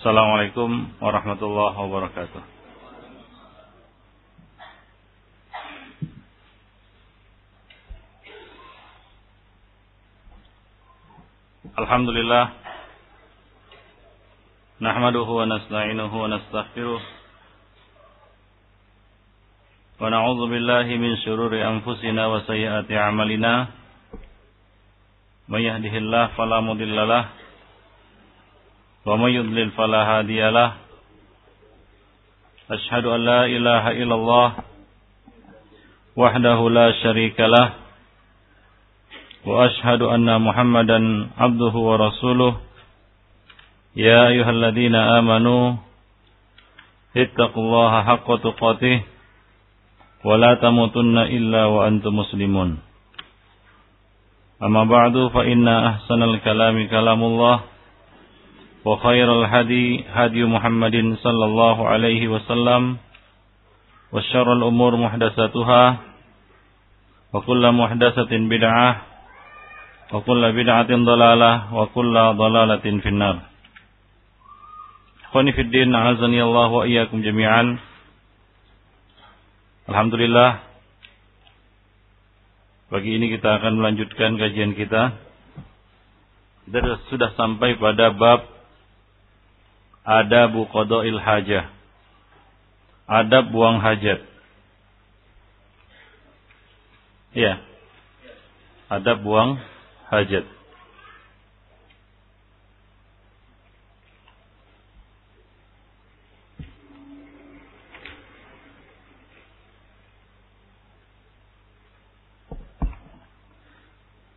Assalamualaikum warahmatullahi wabarakatuh. Alhamdulillah Nahmaduhu wa nasta'inuhu wa nastaghfiruh Wa na'udzu billahi min syururi anfusina wa sayyiati a'malina May yahdihillahu fala mudhillalah ومن يضلل فلا هادي له أشهد أن لا إله إلا الله وحده لا شريك له وأشهد أن محمدا عبده ورسوله يا أيها الذين آمنوا اتقوا الله حق تقاته ولا تموتن إلا وأنتم مسلمون أما بعد فإن أحسن الكلام كلام الله وخير الهدي هدي محمد صلى الله عليه وسلم وشر الأمور محدثاتها وكل محدثة بدعة وكل بدعة ضلالة وكل ضلالة في النار Ikhwani fi din, azani Allah wa iyyakum jami'an. Alhamdulillah. Pagi ini kita akan melanjutkan kajian kita. Kita sudah sampai pada bab adabu qada'il hajah. Adab buang hajat. Ya. Adab buang hajat.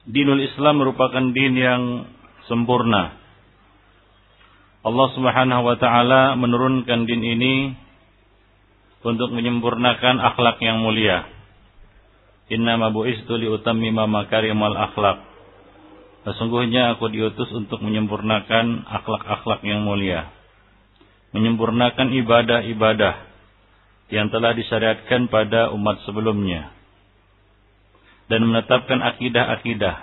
Dinul Islam merupakan din yang sempurna Allah Subhanahu wa taala menurunkan din ini untuk menyempurnakan akhlak yang mulia. Inna ma bu'istu li utammima makarimal akhlak. Sesungguhnya aku diutus untuk menyempurnakan akhlak-akhlak yang mulia. Menyempurnakan ibadah-ibadah yang telah disyariatkan pada umat sebelumnya. Dan menetapkan akidah-akidah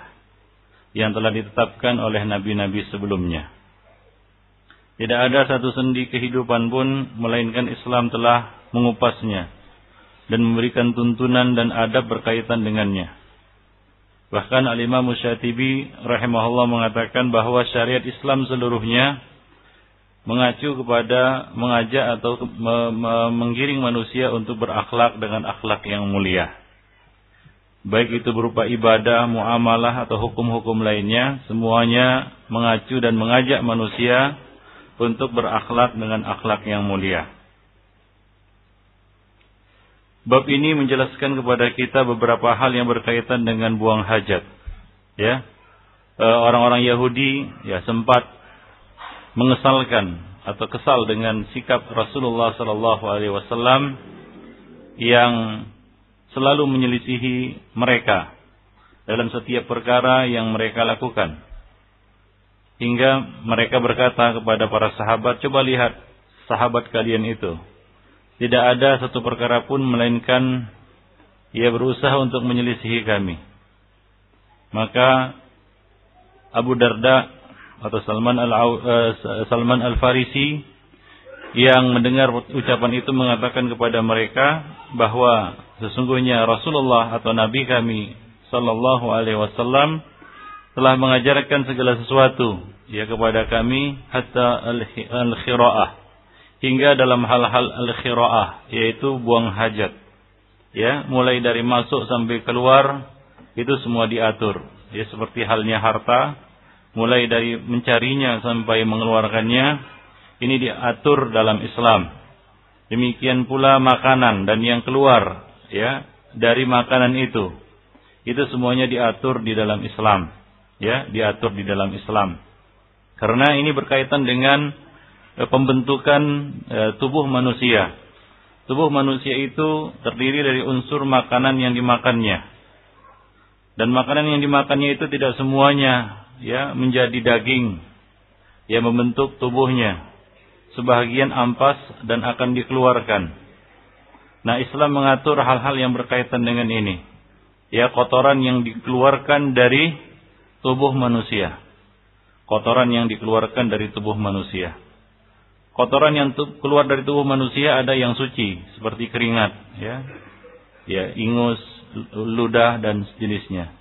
yang telah ditetapkan oleh nabi-nabi sebelumnya tidak ada satu sendi kehidupan pun melainkan Islam telah mengupasnya dan memberikan tuntunan dan adab berkaitan dengannya. Bahkan Al-Imam Musyatibi rahimahullah mengatakan bahwa syariat Islam seluruhnya mengacu kepada mengajak atau me, me, menggiring manusia untuk berakhlak dengan akhlak yang mulia. Baik itu berupa ibadah, muamalah atau hukum-hukum lainnya, semuanya mengacu dan mengajak manusia untuk berakhlak dengan akhlak yang mulia. Bab ini menjelaskan kepada kita beberapa hal yang berkaitan dengan buang hajat. Ya, e, orang-orang Yahudi ya sempat mengesalkan atau kesal dengan sikap Rasulullah Sallallahu Alaihi Wasallam yang selalu menyelisihi mereka dalam setiap perkara yang mereka lakukan. Hingga mereka berkata kepada para sahabat, coba lihat sahabat kalian itu. Tidak ada satu perkara pun melainkan ia berusaha untuk menyelisihi kami. Maka Abu Darda atau Salman al uh, Salman al Farisi yang mendengar ucapan itu mengatakan kepada mereka bahwa sesungguhnya Rasulullah atau Nabi kami Sallallahu Alaihi Wasallam telah mengajarkan segala sesuatu. Ya kepada kami hatta al-khira'ah. Hingga dalam hal-hal al-khira'ah yaitu buang hajat. Ya mulai dari masuk sampai keluar itu semua diatur. Ya seperti halnya harta mulai dari mencarinya sampai mengeluarkannya ini diatur dalam Islam. Demikian pula makanan dan yang keluar ya dari makanan itu. Itu semuanya diatur di dalam Islam ya diatur di dalam Islam. Karena ini berkaitan dengan e, pembentukan e, tubuh manusia. Tubuh manusia itu terdiri dari unsur makanan yang dimakannya. Dan makanan yang dimakannya itu tidak semuanya ya menjadi daging yang membentuk tubuhnya. Sebahagian ampas dan akan dikeluarkan. Nah, Islam mengatur hal-hal yang berkaitan dengan ini. Ya, kotoran yang dikeluarkan dari tubuh manusia. Kotoran yang dikeluarkan dari tubuh manusia. kotoran yang keluar dari tubuh manusia ada yang suci seperti keringat, ya, ya ingus, ludah dan jenisnya.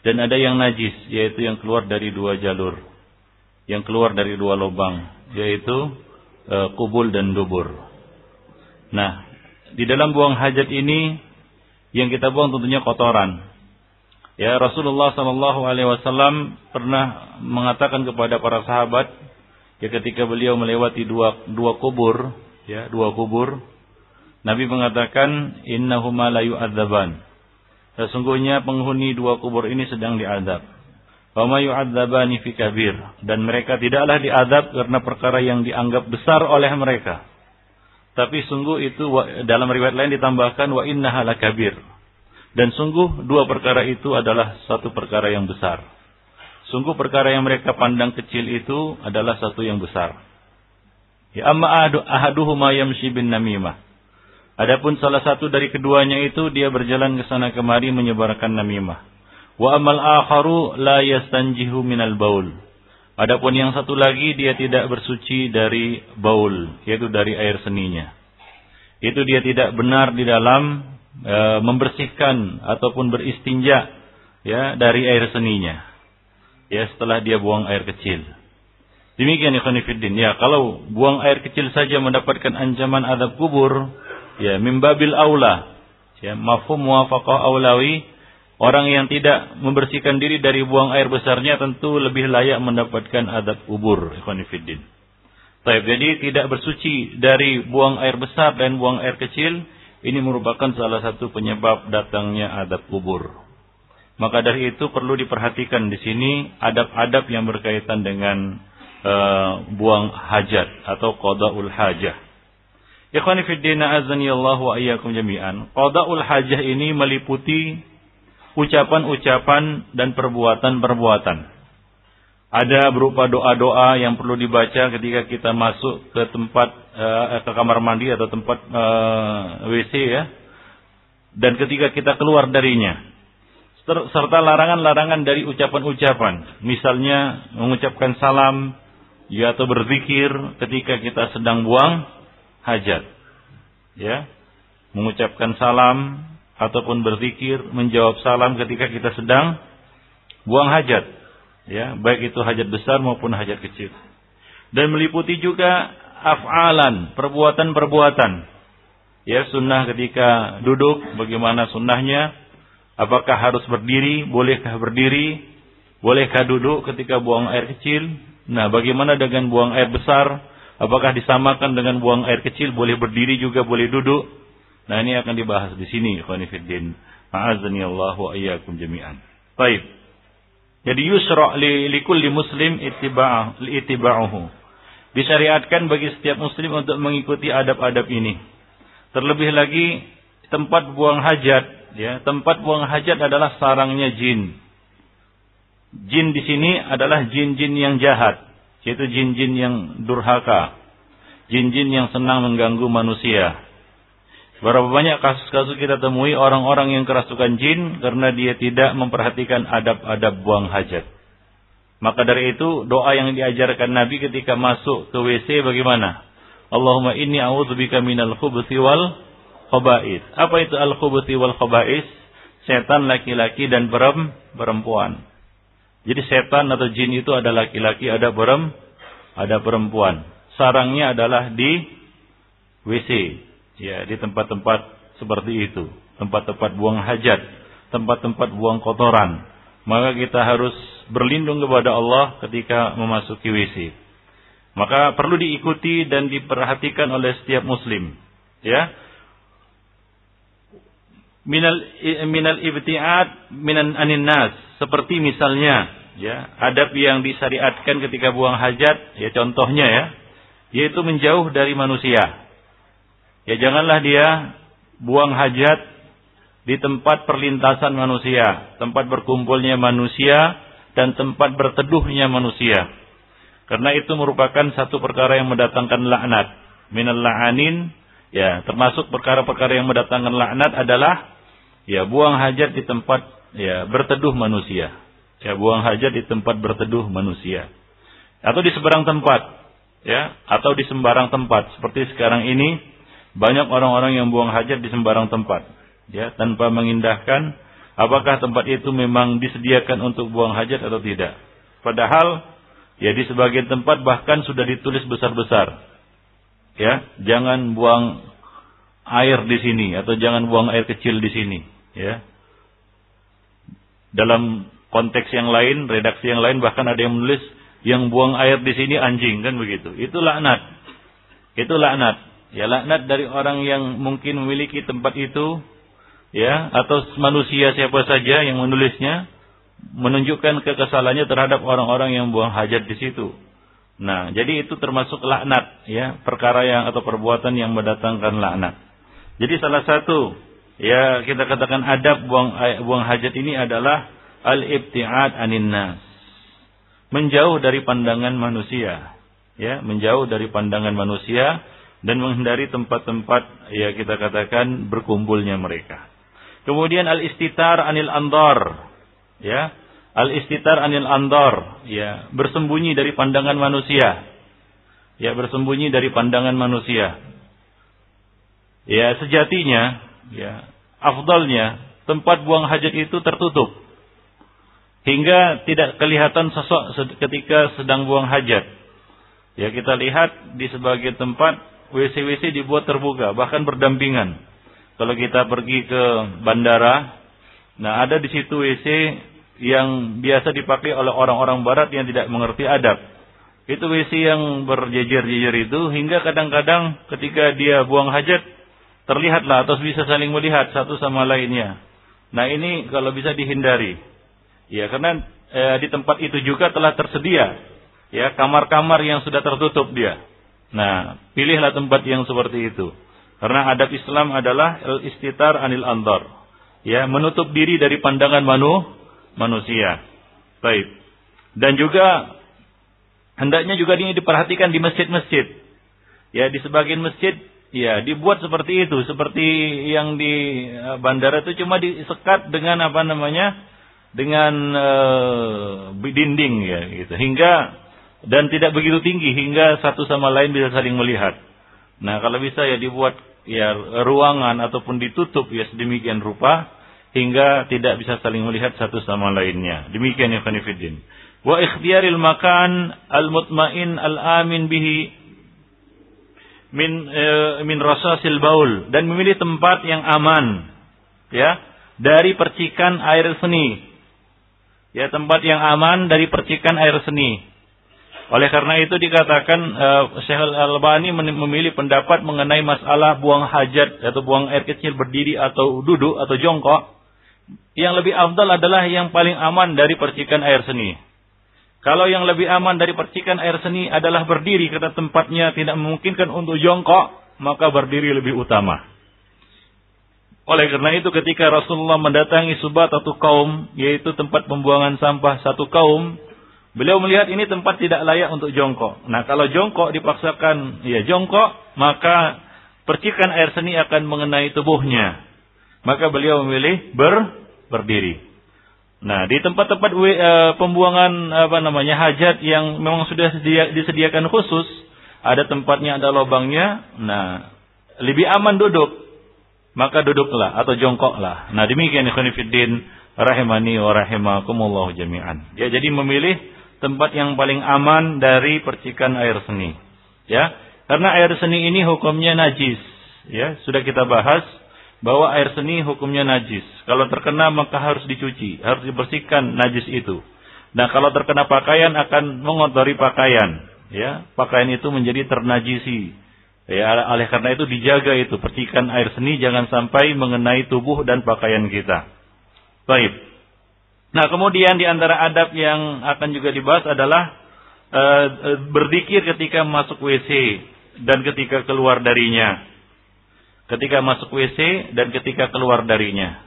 Dan ada yang najis, yaitu yang keluar dari dua jalur, yang keluar dari dua lubang, yaitu e, kubul dan dubur. Nah, di dalam buang hajat ini yang kita buang tentunya kotoran. Ya Rasulullah Shallallahu Alaihi Wasallam pernah mengatakan kepada para sahabat, ya ketika beliau melewati dua dua kubur, ya dua kubur, Nabi mengatakan innahuma la yu'adzaban. Sesungguhnya penghuni dua kubur ini sedang diadab. Wa ma yu'adzabani fi kabir dan mereka tidaklah diadab karena perkara yang dianggap besar oleh mereka. Tapi sungguh itu dalam riwayat lain ditambahkan wa innaha kabir. Dan sungguh dua perkara itu adalah satu perkara yang besar. Sungguh perkara yang mereka pandang kecil itu adalah satu yang besar. Ya amma ahaduhuma yamshi bin namimah. Adapun salah satu dari keduanya itu dia berjalan ke sana kemari menyebarkan namimah. Wa amal akharu la yastanjihu minal baul. Adapun yang satu lagi dia tidak bersuci dari baul, yaitu dari air seninya. Itu dia tidak benar di dalam e, membersihkan ataupun beristinja ya dari air seninya. Ya setelah dia buang air kecil. Demikian ikhwan Ya, kalau buang air kecil saja mendapatkan ancaman adab kubur, ya mimbabil aula. Ya mafhum muwafaqah aulawi. Orang yang tidak membersihkan diri dari buang air besarnya tentu lebih layak mendapatkan adab kubur ikhwan fillah Taib, jadi tidak bersuci dari buang air besar dan buang air kecil ini merupakan salah satu penyebab datangnya adab kubur. Maka dari itu perlu diperhatikan di sini adab-adab yang berkaitan dengan uh, buang hajat atau qadaul hajah. Ikhwani fiddina azani Allah wa iyyakum jami'an. Qada'ul hajah ini meliputi ucapan-ucapan dan perbuatan-perbuatan. Ada berupa doa-doa yang perlu dibaca ketika kita masuk ke tempat uh, ke kamar mandi atau tempat uh, eh, WC ya. Dan ketika kita keluar darinya. Serta larangan-larangan dari ucapan-ucapan. Misalnya mengucapkan salam ya atau berzikir ketika kita sedang buang hajat. Ya. Mengucapkan salam ataupun berzikir, menjawab salam ketika kita sedang buang hajat. Ya, baik itu hajat besar maupun hajat kecil. Dan meliputi juga af'alan, perbuatan-perbuatan. Ya, sunnah ketika duduk, bagaimana sunnahnya? Apakah harus berdiri? Bolehkah berdiri? Bolehkah duduk ketika buang air kecil? Nah, bagaimana dengan buang air besar? Apakah disamakan dengan buang air kecil? Boleh berdiri juga, boleh duduk. Nah ini akan dibahas di sini. Khonifuddin. Ma'azani Allah wa iyyakum jami'an. Baik. Jadi yusra' li, li kulli muslim itiba'uhu. Disyariatkan bagi setiap muslim untuk mengikuti adab-adab ini. Terlebih lagi tempat buang hajat, ya, tempat buang hajat adalah sarangnya jin. Jin di sini adalah jin-jin yang jahat yaitu jin-jin yang durhaka, jin-jin yang senang mengganggu manusia. Berapa banyak kasus-kasus kita temui orang-orang yang kerasukan jin karena dia tidak memperhatikan adab-adab buang hajat. Maka dari itu doa yang diajarkan Nabi ketika masuk ke WC bagaimana? Allahumma inni a'udzubika minal khubuthi wal khaba'is. Apa itu al khubuthi wal khaba'is? Setan laki-laki dan perempuan. Jadi setan atau jin itu ada laki-laki, ada perem, ada perempuan. Sarangnya adalah di WC, ya di tempat-tempat seperti itu, tempat-tempat buang hajat, tempat-tempat buang kotoran. Maka kita harus berlindung kepada Allah ketika memasuki WC. Maka perlu diikuti dan diperhatikan oleh setiap muslim, ya. Minal minal ibtiat minan anin nas seperti misalnya ya, adab yang disyariatkan ketika buang hajat, ya contohnya ya, yaitu menjauh dari manusia. Ya janganlah dia buang hajat di tempat perlintasan manusia, tempat berkumpulnya manusia dan tempat berteduhnya manusia. Karena itu merupakan satu perkara yang mendatangkan laknat. Minal la'anin, ya termasuk perkara-perkara yang mendatangkan laknat adalah ya buang hajat di tempat ya berteduh manusia. Ya buang hajat di tempat berteduh manusia. Atau di seberang tempat. ya atau di sembarang tempat seperti sekarang ini banyak orang-orang yang buang hajat di sembarang tempat ya tanpa mengindahkan apakah tempat itu memang disediakan untuk buang hajat atau tidak padahal ya di sebagian tempat bahkan sudah ditulis besar-besar ya jangan buang air di sini atau jangan buang air kecil di sini ya dalam konteks yang lain, redaksi yang lain bahkan ada yang menulis yang buang air di sini anjing kan begitu. Itu laknat. Itu laknat. Ya laknat dari orang yang mungkin memiliki tempat itu ya atau manusia siapa saja yang menulisnya menunjukkan kekesalannya terhadap orang-orang yang buang hajat di situ. Nah, jadi itu termasuk laknat ya, perkara yang atau perbuatan yang mendatangkan laknat. Jadi salah satu ya kita katakan adab buang buang hajat ini adalah al-ibtiad anin nas. Menjauh dari pandangan manusia. Ya, menjauh dari pandangan manusia dan menghindari tempat-tempat ya kita katakan berkumpulnya mereka. Kemudian al-istitar anil andar. Ya, al-istitar anil andar, ya, bersembunyi dari pandangan manusia. Ya, bersembunyi dari pandangan manusia. Ya, sejatinya ya afdalnya tempat buang hajat itu tertutup hingga tidak kelihatan sosok ketika sedang buang hajat. Ya kita lihat di sebagian tempat WC-WC dibuat terbuka bahkan berdampingan. Kalau kita pergi ke bandara, nah ada di situ WC yang biasa dipakai oleh orang-orang barat yang tidak mengerti adab. Itu WC yang berjejer-jejer itu hingga kadang-kadang ketika dia buang hajat terlihatlah atau bisa saling melihat satu sama lainnya. Nah ini kalau bisa dihindari. Ya karena e, di tempat itu juga telah tersedia ya kamar-kamar yang sudah tertutup dia. Nah, pilihlah tempat yang seperti itu. Karena adab Islam adalah istitar anil andar. Ya, menutup diri dari pandangan manu, manusia. Baik. Dan juga hendaknya juga ini diperhatikan di masjid-masjid. Ya, di sebagian masjid Ya, dibuat seperti itu, seperti yang di eh, bandara itu cuma disekat dengan apa namanya? dengan uh, dinding ya gitu. Hingga dan tidak begitu tinggi hingga satu sama lain bisa saling melihat. Nah, kalau bisa ya dibuat ya ruangan ataupun ditutup ya sedemikian rupa hingga tidak bisa saling melihat satu sama lainnya. Demikian ya Khanifuddin. Wa ikhtiyaril makan al-mutmain al-amin bihi min e, min rasasil baul dan memilih tempat yang aman ya dari percikan air seni ya tempat yang aman dari percikan air seni oleh karena itu dikatakan uh, Syekh Al-Albani memilih pendapat mengenai masalah buang hajat atau buang air kecil berdiri atau duduk atau jongkok yang lebih afdal adalah yang paling aman dari percikan air seni kalau yang lebih aman dari percikan air seni adalah berdiri karena tempatnya tidak memungkinkan untuk jongkok, maka berdiri lebih utama. Oleh karena itu ketika Rasulullah mendatangi subat atau kaum, yaitu tempat pembuangan sampah satu kaum, beliau melihat ini tempat tidak layak untuk jongkok. Nah kalau jongkok dipaksakan, ya jongkok, maka percikan air seni akan mengenai tubuhnya. Maka beliau memilih ber, berdiri. Nah, di tempat-tempat uh, pembuangan apa namanya hajat yang memang sudah sedia, disediakan khusus, ada tempatnya, ada lubangnya. Nah, lebih aman duduk. Maka duduklah atau jongkoklah. Nah, demikian ikhwan rahimani wa rahimakumullah jami'an. Ya, jadi memilih tempat yang paling aman dari percikan air seni. Ya, karena air seni ini hukumnya najis. Ya, sudah kita bahas bahwa air seni hukumnya najis. Kalau terkena maka harus dicuci, harus dibersihkan najis itu. Nah, kalau terkena pakaian akan mengotori pakaian, ya. Pakaian itu menjadi ternajisi. Ya, oleh karena itu dijaga itu percikan air seni jangan sampai mengenai tubuh dan pakaian kita. Baik. Nah, kemudian di antara adab yang akan juga dibahas adalah uh, berzikir ketika masuk WC dan ketika keluar darinya ketika masuk WC dan ketika keluar darinya.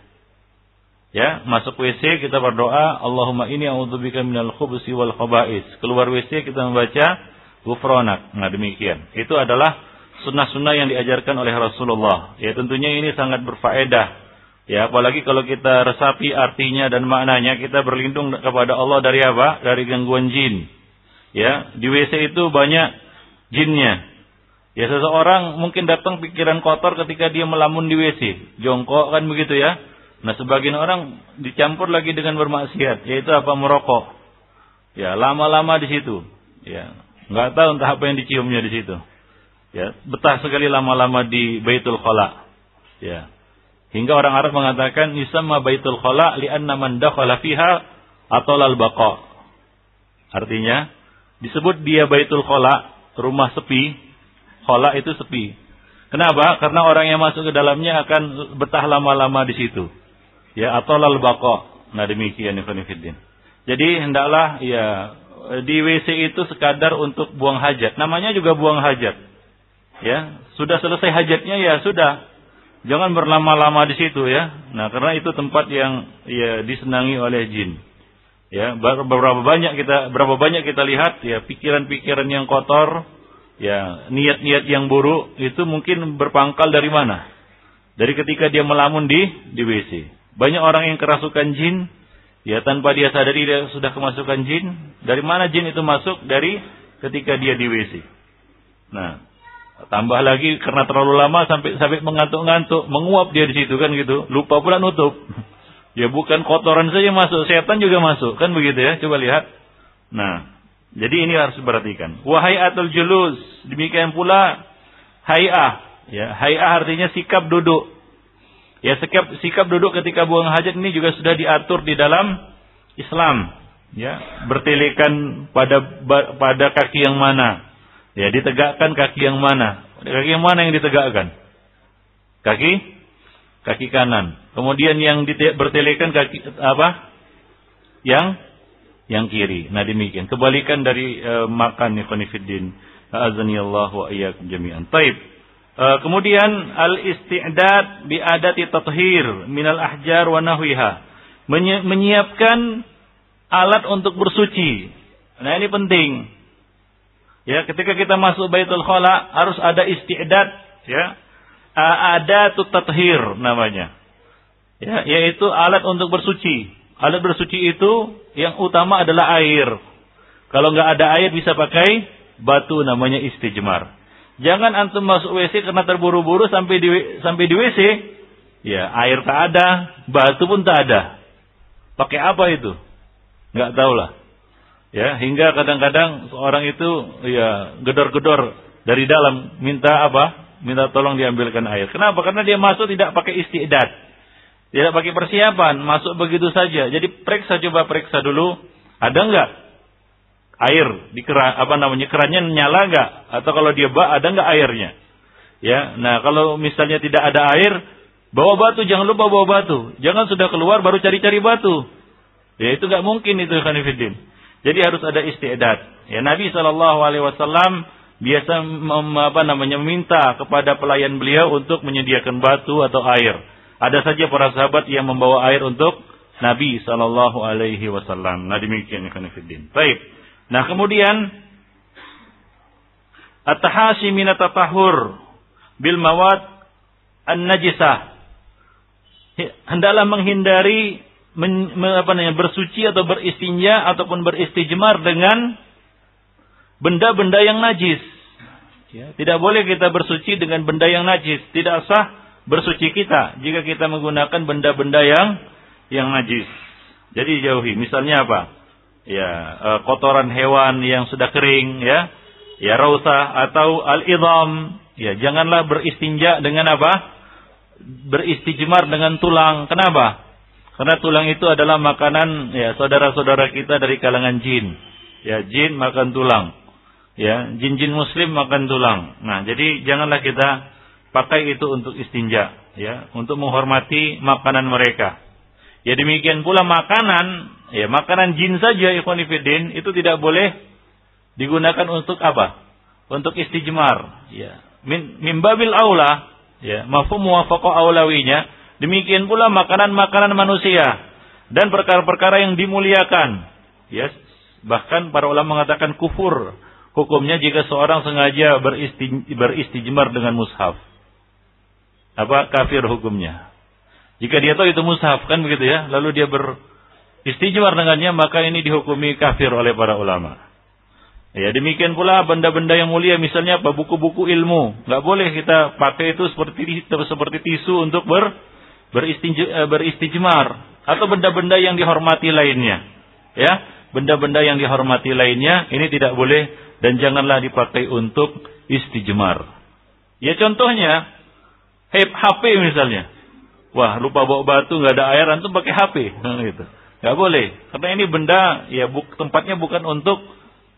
Ya, masuk WC kita berdoa, Allahumma ini a'udzubika minal khubusi wal khaba'is. Keluar WC kita membaca ghufranak. Nah, demikian. Itu adalah sunnah-sunnah yang diajarkan oleh Rasulullah. Ya, tentunya ini sangat berfaedah. Ya, apalagi kalau kita resapi artinya dan maknanya, kita berlindung kepada Allah dari apa? Dari gangguan jin. Ya, di WC itu banyak jinnya. Ya seseorang mungkin datang pikiran kotor ketika dia melamun di WC, jongkok kan begitu ya. Nah sebagian orang dicampur lagi dengan bermaksiat, yaitu apa merokok. Ya lama-lama di situ, ya nggak tahu entah apa yang diciumnya di situ. Ya betah sekali lama-lama di Baitul Khala. Ya hingga orang Arab mengatakan yusamma Baitul Khala li'anna man dakhala fiha atau lal baqa. Artinya disebut dia Baitul Khala, rumah sepi Khola itu sepi. Kenapa? Karena orang yang masuk ke dalamnya akan betah lama-lama di situ. Ya, atau lal bako. Nah demikian Ikhwanifiddin. Jadi hendaklah ya di WC itu sekadar untuk buang hajat. Namanya juga buang hajat. Ya, sudah selesai hajatnya ya sudah. Jangan berlama-lama di situ ya. Nah, karena itu tempat yang ya disenangi oleh jin. Ya, berapa banyak kita berapa banyak kita lihat ya pikiran-pikiran yang kotor, ya niat-niat yang buruk itu mungkin berpangkal dari mana? Dari ketika dia melamun di di WC. Banyak orang yang kerasukan jin, ya tanpa dia sadari dia sudah kemasukan jin. Dari mana jin itu masuk? Dari ketika dia di WC. Nah, tambah lagi karena terlalu lama sampai sampai mengantuk-ngantuk, menguap dia di situ kan gitu. Lupa pula nutup. Ya bukan kotoran saja masuk, setan juga masuk, kan begitu ya? Coba lihat. Nah, jadi ini harus diperhatikan. Wahai atul julus, demikian pula hayah. Ya, hayah artinya sikap duduk. Ya, sikap sikap duduk ketika buang hajat ini juga sudah diatur di dalam Islam. Ya, bertelekan pada pada kaki yang mana? Ya, ditegakkan kaki yang mana? Kaki yang mana yang ditegakkan? Kaki kaki kanan. Kemudian yang bertelekan kaki apa? Yang yang kiri. Nah demikian. Kebalikan dari uh, makan ikhwanifiddin. Azani Allah wa iyyakum jami'an. Taib. Uh, kemudian al-isti'dad bi adati tathhir minal ahjar wa nahwiha. Menyi menyiapkan alat untuk bersuci. Nah ini penting. Ya, ketika kita masuk Baitul Khala harus ada isti'dad, ya. Ada tathhir namanya. Ya, yaitu alat untuk bersuci. Alat bersuci itu yang utama adalah air. Kalau nggak ada air bisa pakai batu namanya istijmar. Jangan antum masuk WC karena terburu-buru sampai di sampai di WC, ya air tak ada, batu pun tak ada. Pakai apa itu? Nggak tahu lah. Ya, hingga kadang-kadang seorang itu ya gedor-gedor dari dalam minta apa? Minta tolong diambilkan air. Kenapa? Karena dia masuk tidak pakai istiadat. Tidak pakai persiapan, masuk begitu saja. Jadi periksa coba periksa dulu, ada enggak air di keran apa namanya kerannya nyala enggak atau kalau dia bak ada enggak airnya. Ya. Nah, kalau misalnya tidak ada air, bawa batu, jangan lupa bawa batu. Jangan sudah keluar baru cari-cari batu. Ya itu enggak mungkin itu Khanifidin. Jadi harus ada istiadat. Ya Nabi Shallallahu alaihi wasallam biasa mem, apa namanya meminta kepada pelayan beliau untuk menyediakan batu atau air. Ada saja para sahabat yang membawa air untuk Nabi Shallallahu Alaihi Wasallam. Nah demikian ikhwan Baik. Nah kemudian at-tahasi min tatahur bil mawad an-najisah. Hendaklah menghindari men, apa namanya bersuci atau beristinja ataupun beristijmar dengan benda-benda yang najis. Ya, tidak boleh kita bersuci dengan benda yang najis, tidak sah bersuci kita jika kita menggunakan benda-benda yang yang najis. Jadi jauhi. Misalnya apa? Ya, e, kotoran hewan yang sudah kering ya. Ya rausah atau al-idham. Ya, janganlah beristinja dengan apa? Beristijmar dengan tulang. Kenapa? Karena tulang itu adalah makanan ya saudara-saudara kita dari kalangan jin. Ya, jin makan tulang. Ya, jin-jin muslim makan tulang. Nah, jadi janganlah kita pakai itu untuk istinja, ya, untuk menghormati makanan mereka. Ya demikian pula makanan, ya makanan jin saja ikhwanifidin itu tidak boleh digunakan untuk apa? Untuk istijmar, ya. Min, min aula, ya, mafhum muwafaqah aulawinya, demikian pula makanan-makanan manusia dan perkara-perkara yang dimuliakan. Ya, bahkan para ulama mengatakan kufur hukumnya jika seorang sengaja beristijmar dengan mushaf apa kafir hukumnya. Jika dia tahu itu mushaf kan begitu ya, lalu dia beristijmar dengannya maka ini dihukumi kafir oleh para ulama. Ya demikian pula benda-benda yang mulia misalnya apa buku-buku ilmu nggak boleh kita pakai itu seperti seperti tisu untuk ber beristijmar atau benda-benda yang dihormati lainnya. Ya benda-benda yang dihormati lainnya ini tidak boleh dan janganlah dipakai untuk istijmar. Ya contohnya HP misalnya. Wah lupa bawa batu nggak ada air antum pakai HP gitu. Nggak boleh. Karena ini benda ya buk, tempatnya bukan untuk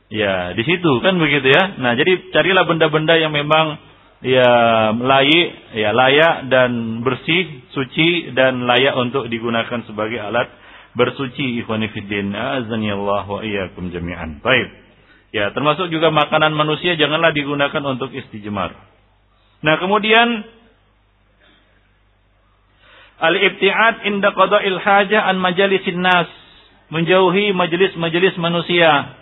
Ya, di situ kan begitu ya. Nah, jadi carilah benda-benda yang memang ya layak, ya layak dan bersih, suci dan layak untuk digunakan sebagai alat bersuci ikhwani fiddin. Allah wa iyyakum jami'an. Baik. Ya, termasuk juga makanan manusia janganlah digunakan untuk istijmar. Nah, kemudian al-ibtiad inda qada'il hajah an majalisin nas. Menjauhi majelis-majelis manusia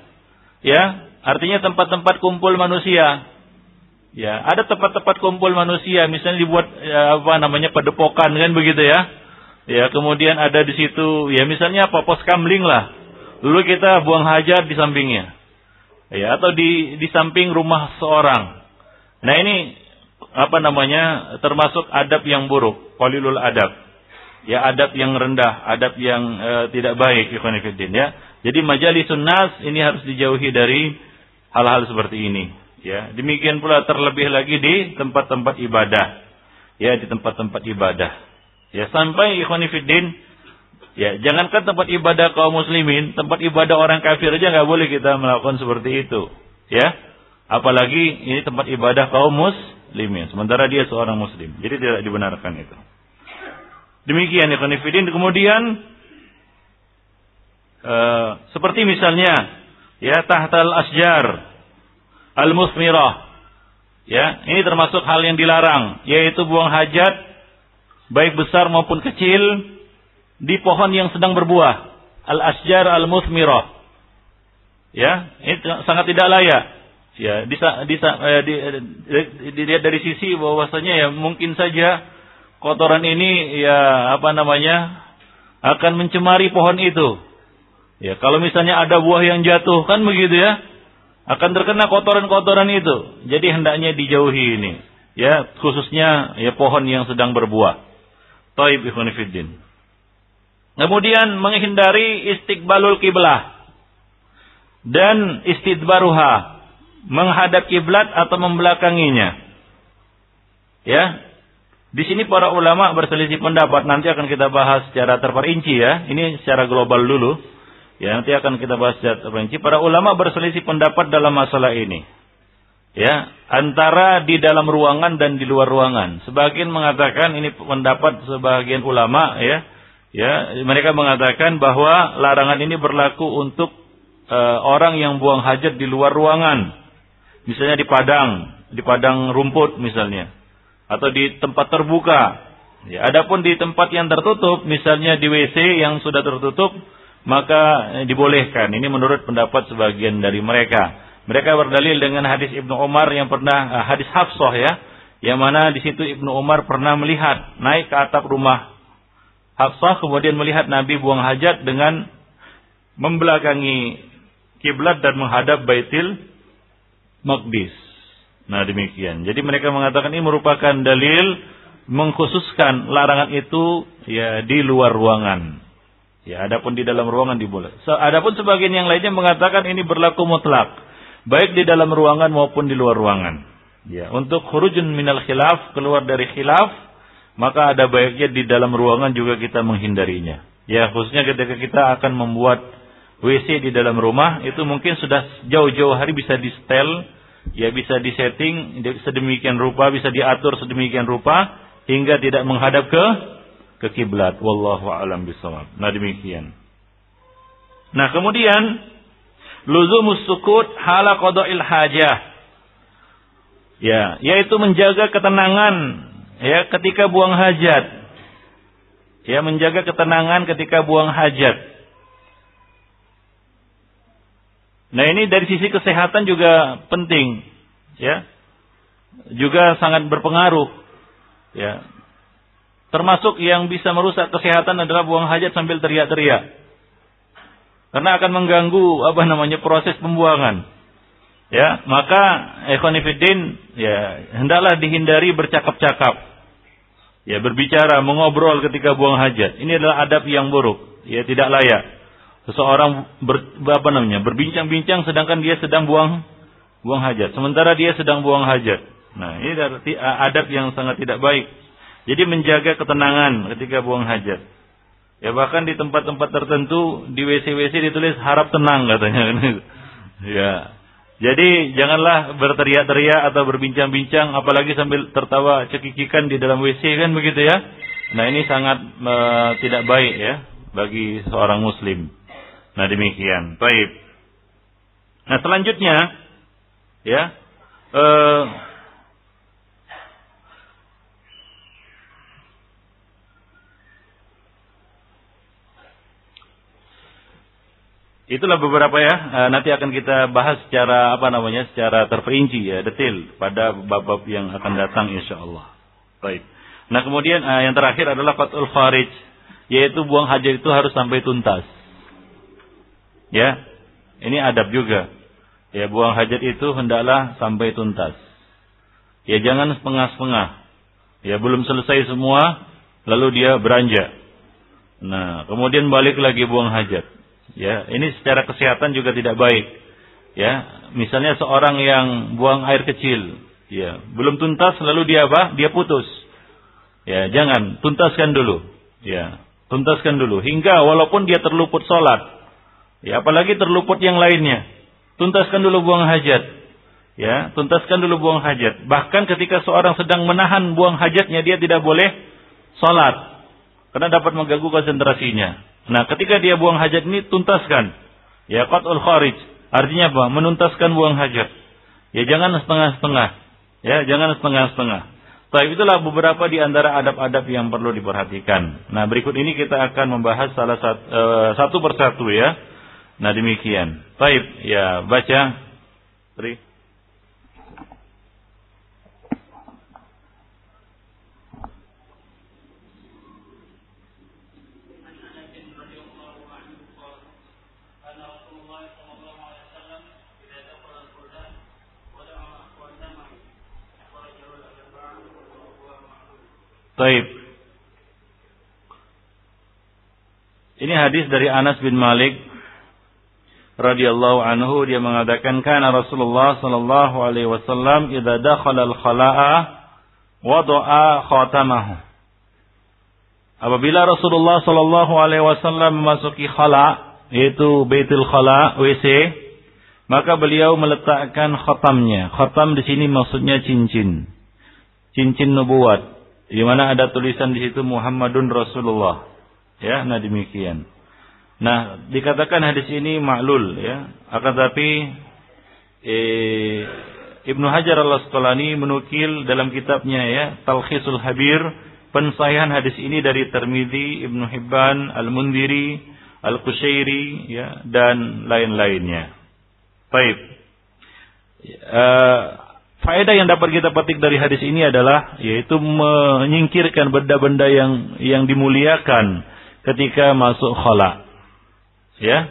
Ya, artinya tempat-tempat kumpul manusia. Ya, ada tempat-tempat kumpul manusia, misalnya dibuat ya, apa namanya padepokan kan begitu ya. Ya, kemudian ada di situ, ya misalnya apa pos kamling lah. Lalu kita buang hajat di sampingnya. Ya, atau di di samping rumah seorang. Nah, ini apa namanya? termasuk adab yang buruk, qalilul adab. Ya, adab yang rendah, adab yang uh, tidak baik ikhwan ya. Jadi majalisun nas ini harus dijauhi dari hal-hal seperti ini. Ya, demikian pula terlebih lagi di tempat-tempat ibadah. Ya, di tempat-tempat ibadah. Ya, sampai ikhwanifiddin, ya, jangankan tempat ibadah kaum muslimin, tempat ibadah orang kafir aja nggak boleh kita melakukan seperti itu. Ya, apalagi ini tempat ibadah kaum muslimin, sementara dia seorang muslim. Jadi tidak dibenarkan itu. Demikian ikhwanifiddin. Kemudian Eh, seperti misalnya ya tahtal asjar al musmirah ya ini termasuk hal yang dilarang yaitu buang hajat baik besar maupun kecil di pohon yang sedang berbuah. Al asjar al musmirah ya ini sangat tidak layak. Ya bisa eh, di, dilihat dari sisi bahwasanya ya mungkin saja kotoran ini ya apa namanya akan mencemari pohon itu. Ya, kalau misalnya ada buah yang jatuh kan begitu ya, akan terkena kotoran-kotoran itu. Jadi hendaknya dijauhi ini. Ya, khususnya ya pohon yang sedang berbuah. Taib ikhwan fiddin. Kemudian menghindari istiqbalul kiblah dan istidbaruha, menghadap kiblat atau membelakanginya. Ya. Di sini para ulama berselisih pendapat, nanti akan kita bahas secara terperinci ya. Ini secara global dulu. Ya, nanti akan kita bahas secara terperinci. Para ulama berselisih pendapat dalam masalah ini. Ya, antara di dalam ruangan dan di luar ruangan. Sebagian mengatakan ini pendapat sebagian ulama ya. Ya, mereka mengatakan bahwa larangan ini berlaku untuk uh, orang yang buang hajat di luar ruangan. Misalnya di padang, di padang rumput misalnya. Atau di tempat terbuka. Ya, adapun di tempat yang tertutup, misalnya di WC yang sudah tertutup, maka eh, dibolehkan. Ini menurut pendapat sebagian dari mereka. Mereka berdalil dengan hadis Ibnu Umar yang pernah eh, hadis Hafsah ya, yang mana di situ Ibnu Umar pernah melihat naik ke atap rumah Hafsah kemudian melihat Nabi buang hajat dengan membelakangi kiblat dan menghadap Baitul Maqdis. Nah demikian. Jadi mereka mengatakan ini merupakan dalil mengkhususkan larangan itu ya di luar ruangan. Ya, adapun di dalam ruangan diboleh. Adapun sebagian yang lainnya mengatakan ini berlaku mutlak, baik di dalam ruangan maupun di luar ruangan. Ya, untuk khurujun minal khilaf, keluar dari khilaf, maka ada baiknya di dalam ruangan juga kita menghindarinya. Ya, khususnya ketika kita akan membuat WC di dalam rumah, itu mungkin sudah jauh-jauh hari bisa di setel, ya bisa disetting sedemikian rupa, bisa diatur sedemikian rupa hingga tidak menghadap ke ke kiblat. Wallahu a'lam bishawab. Nah demikian. Nah kemudian luzumus sukut hala qada'il hajah. Ya, yaitu menjaga ketenangan ya ketika buang hajat. Ya, menjaga ketenangan ketika buang hajat. Nah, ini dari sisi kesehatan juga penting, ya. Juga sangat berpengaruh. Ya, Termasuk yang bisa merusak kesehatan adalah buang hajat sambil teriak-teriak. Karena akan mengganggu apa namanya proses pembuangan. Ya, maka ikhwanifiddin ya hendaklah dihindari bercakap-cakap. Ya, berbicara, mengobrol ketika buang hajat. Ini adalah adab yang buruk, ya tidak layak. Seseorang ber, apa namanya? berbincang-bincang sedangkan dia sedang buang buang hajat. Sementara dia sedang buang hajat. Nah, ini adab yang sangat tidak baik. Jadi menjaga ketenangan ketika buang hajat. Ya bahkan di tempat-tempat tertentu di WC-WC ditulis harap tenang katanya. ya. Jadi janganlah berteriak-teriak atau berbincang-bincang apalagi sambil tertawa cekikikan di dalam WC kan begitu ya. Nah, ini sangat uh, tidak baik ya bagi seorang muslim. Nah, demikian. Baik. Nah, selanjutnya ya uh, Itulah beberapa ya. Eh, nanti akan kita bahas secara apa namanya, secara terperinci ya, detail pada bab-bab yang akan datang insya Allah. Baik. Nah kemudian uh, yang terakhir adalah fatul kharij, yaitu buang hajat itu harus sampai tuntas. Ya, ini adab juga. Ya buang hajat itu hendaklah sampai tuntas. Ya jangan setengah-setengah. Ya belum selesai semua, lalu dia beranjak. Nah kemudian balik lagi buang hajat. Ya, ini secara kesehatan juga tidak baik. Ya, misalnya seorang yang buang air kecil, ya, belum tuntas lalu dia apa? Dia putus. Ya, jangan, tuntaskan dulu. Ya, tuntaskan dulu hingga walaupun dia terluput sholat. Ya, apalagi terluput yang lainnya. Tuntaskan dulu buang hajat. Ya, tuntaskan dulu buang hajat. Bahkan ketika seorang sedang menahan buang hajatnya, dia tidak boleh sholat. Karena dapat mengganggu konsentrasinya. Nah, ketika dia buang hajat ini tuntaskan. Ya, qatul kharij. Artinya apa? Menuntaskan buang hajat. Ya, jangan setengah-setengah. Ya, jangan setengah-setengah. Tapi itulah beberapa di antara adab-adab yang perlu diperhatikan. Nah, berikut ini kita akan membahas salah satu, uh, satu persatu ya. Nah, demikian. Baik, ya baca. Tri. Taib. Ini hadis dari Anas bin Malik radhiyallahu anhu dia mengatakan kana Rasulullah sallallahu alaihi wasallam idza dakhala al-khala'a wada'a khatamahu. Apabila Rasulullah sallallahu alaihi wasallam memasuki khala yaitu Baitul Khala WC maka beliau meletakkan khatamnya. Khatam di sini maksudnya cincin. Cincin nubuat di mana ada tulisan di situ Muhammadun Rasulullah. Ya, nah demikian. Nah, dikatakan hadis ini maklul ya. Akan tapi eh, Ibnu Hajar Al-Asqalani menukil dalam kitabnya ya, Talkhisul Habir, pensahihan hadis ini dari Tirmizi, Ibnu Hibban, Al-Mundiri, Al-Qushairi ya dan lain-lainnya. Baik. Uh, faedah yang dapat kita petik dari hadis ini adalah yaitu menyingkirkan benda-benda yang yang dimuliakan ketika masuk khala. Ya.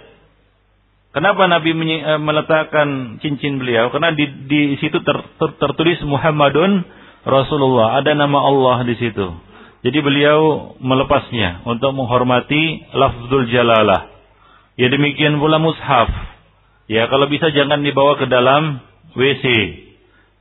Kenapa Nabi eh, meletakkan cincin beliau? Karena di, di situ ter, ter, tertulis Muhammadun Rasulullah, ada nama Allah di situ. Jadi beliau melepasnya untuk menghormati lafzul jalalah. Ya demikian pula mushaf. Ya kalau bisa jangan dibawa ke dalam WC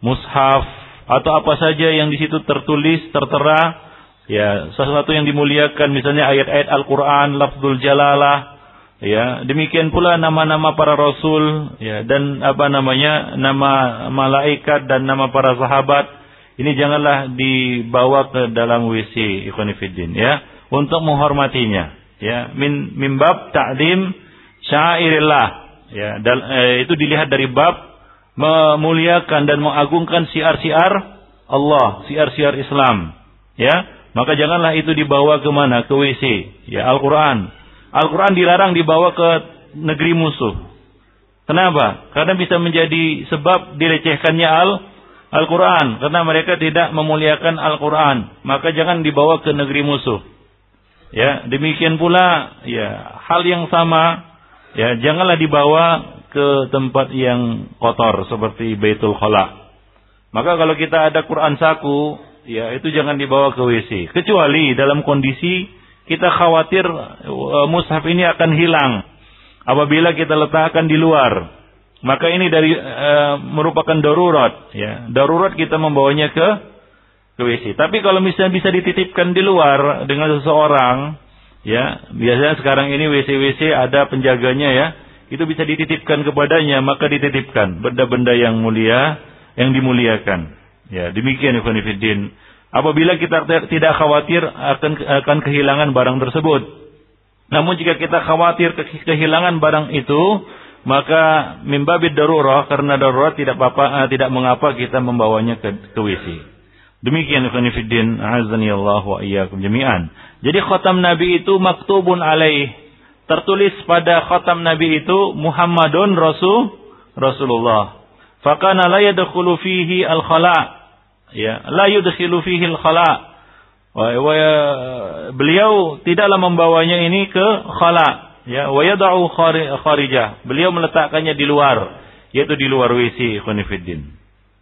mushaf atau apa saja yang di situ tertulis tertera. Ya sesuatu yang dimuliakan misalnya ayat-ayat Al-Qur'an lafzul jalalah. Ya demikian pula nama-nama para rasul ya dan apa namanya nama malaikat dan nama para sahabat. Ini janganlah dibawa ke dalam WC ikhwanifidin ya. Untuk menghormatinya ya. Min mimbab ta'zim syairillah ya. Dan, eh, itu dilihat dari bab memuliakan dan mengagungkan siar-siar Allah, siar-siar Islam. Ya, maka janganlah itu dibawa ke mana? Ke WC. Ya, Al-Qur'an. Al-Qur'an dilarang dibawa ke negeri musuh. Kenapa? Karena bisa menjadi sebab dilecehkannya Al Al-Quran. Karena mereka tidak memuliakan Al-Quran. Maka jangan dibawa ke negeri musuh. Ya, demikian pula, ya, hal yang sama, ya, janganlah dibawa ke tempat yang kotor seperti Baitul Khala. Maka kalau kita ada Quran saku, ya itu jangan dibawa ke WC. Kecuali dalam kondisi kita khawatir uh, mushaf ini akan hilang apabila kita letakkan di luar. Maka ini dari uh, merupakan darurat, ya. Darurat kita membawanya ke ke WC. Tapi kalau misalnya bisa dititipkan di luar dengan seseorang, ya, biasanya sekarang ini WC-WC ada penjaganya ya itu bisa dititipkan kepadanya maka dititipkan. Benda-benda yang mulia yang dimuliakan. Ya demikian Ibn Fiddin apabila kita tidak khawatir akan akan kehilangan barang tersebut. Namun jika kita khawatir kehilangan barang itu maka mimbabid darurah karena darurat tidak apa, eh, tidak mengapa kita membawanya ke, ke WC. Demikian Ibn Fiddin azani Allah wa iyyakum jami'an. Jadi khatam Nabi itu maktubun alaih tertulis pada khatam Nabi itu Muhammadun Rasul Rasulullah. Fakana la yadkhulu fihi al-khala. Ya, la yudkhilu fihi al-khala. beliau tidaklah membawanya ini ke khala ya wa yad'u kharijah beliau meletakkannya di luar yaitu di luar WC khonifuddin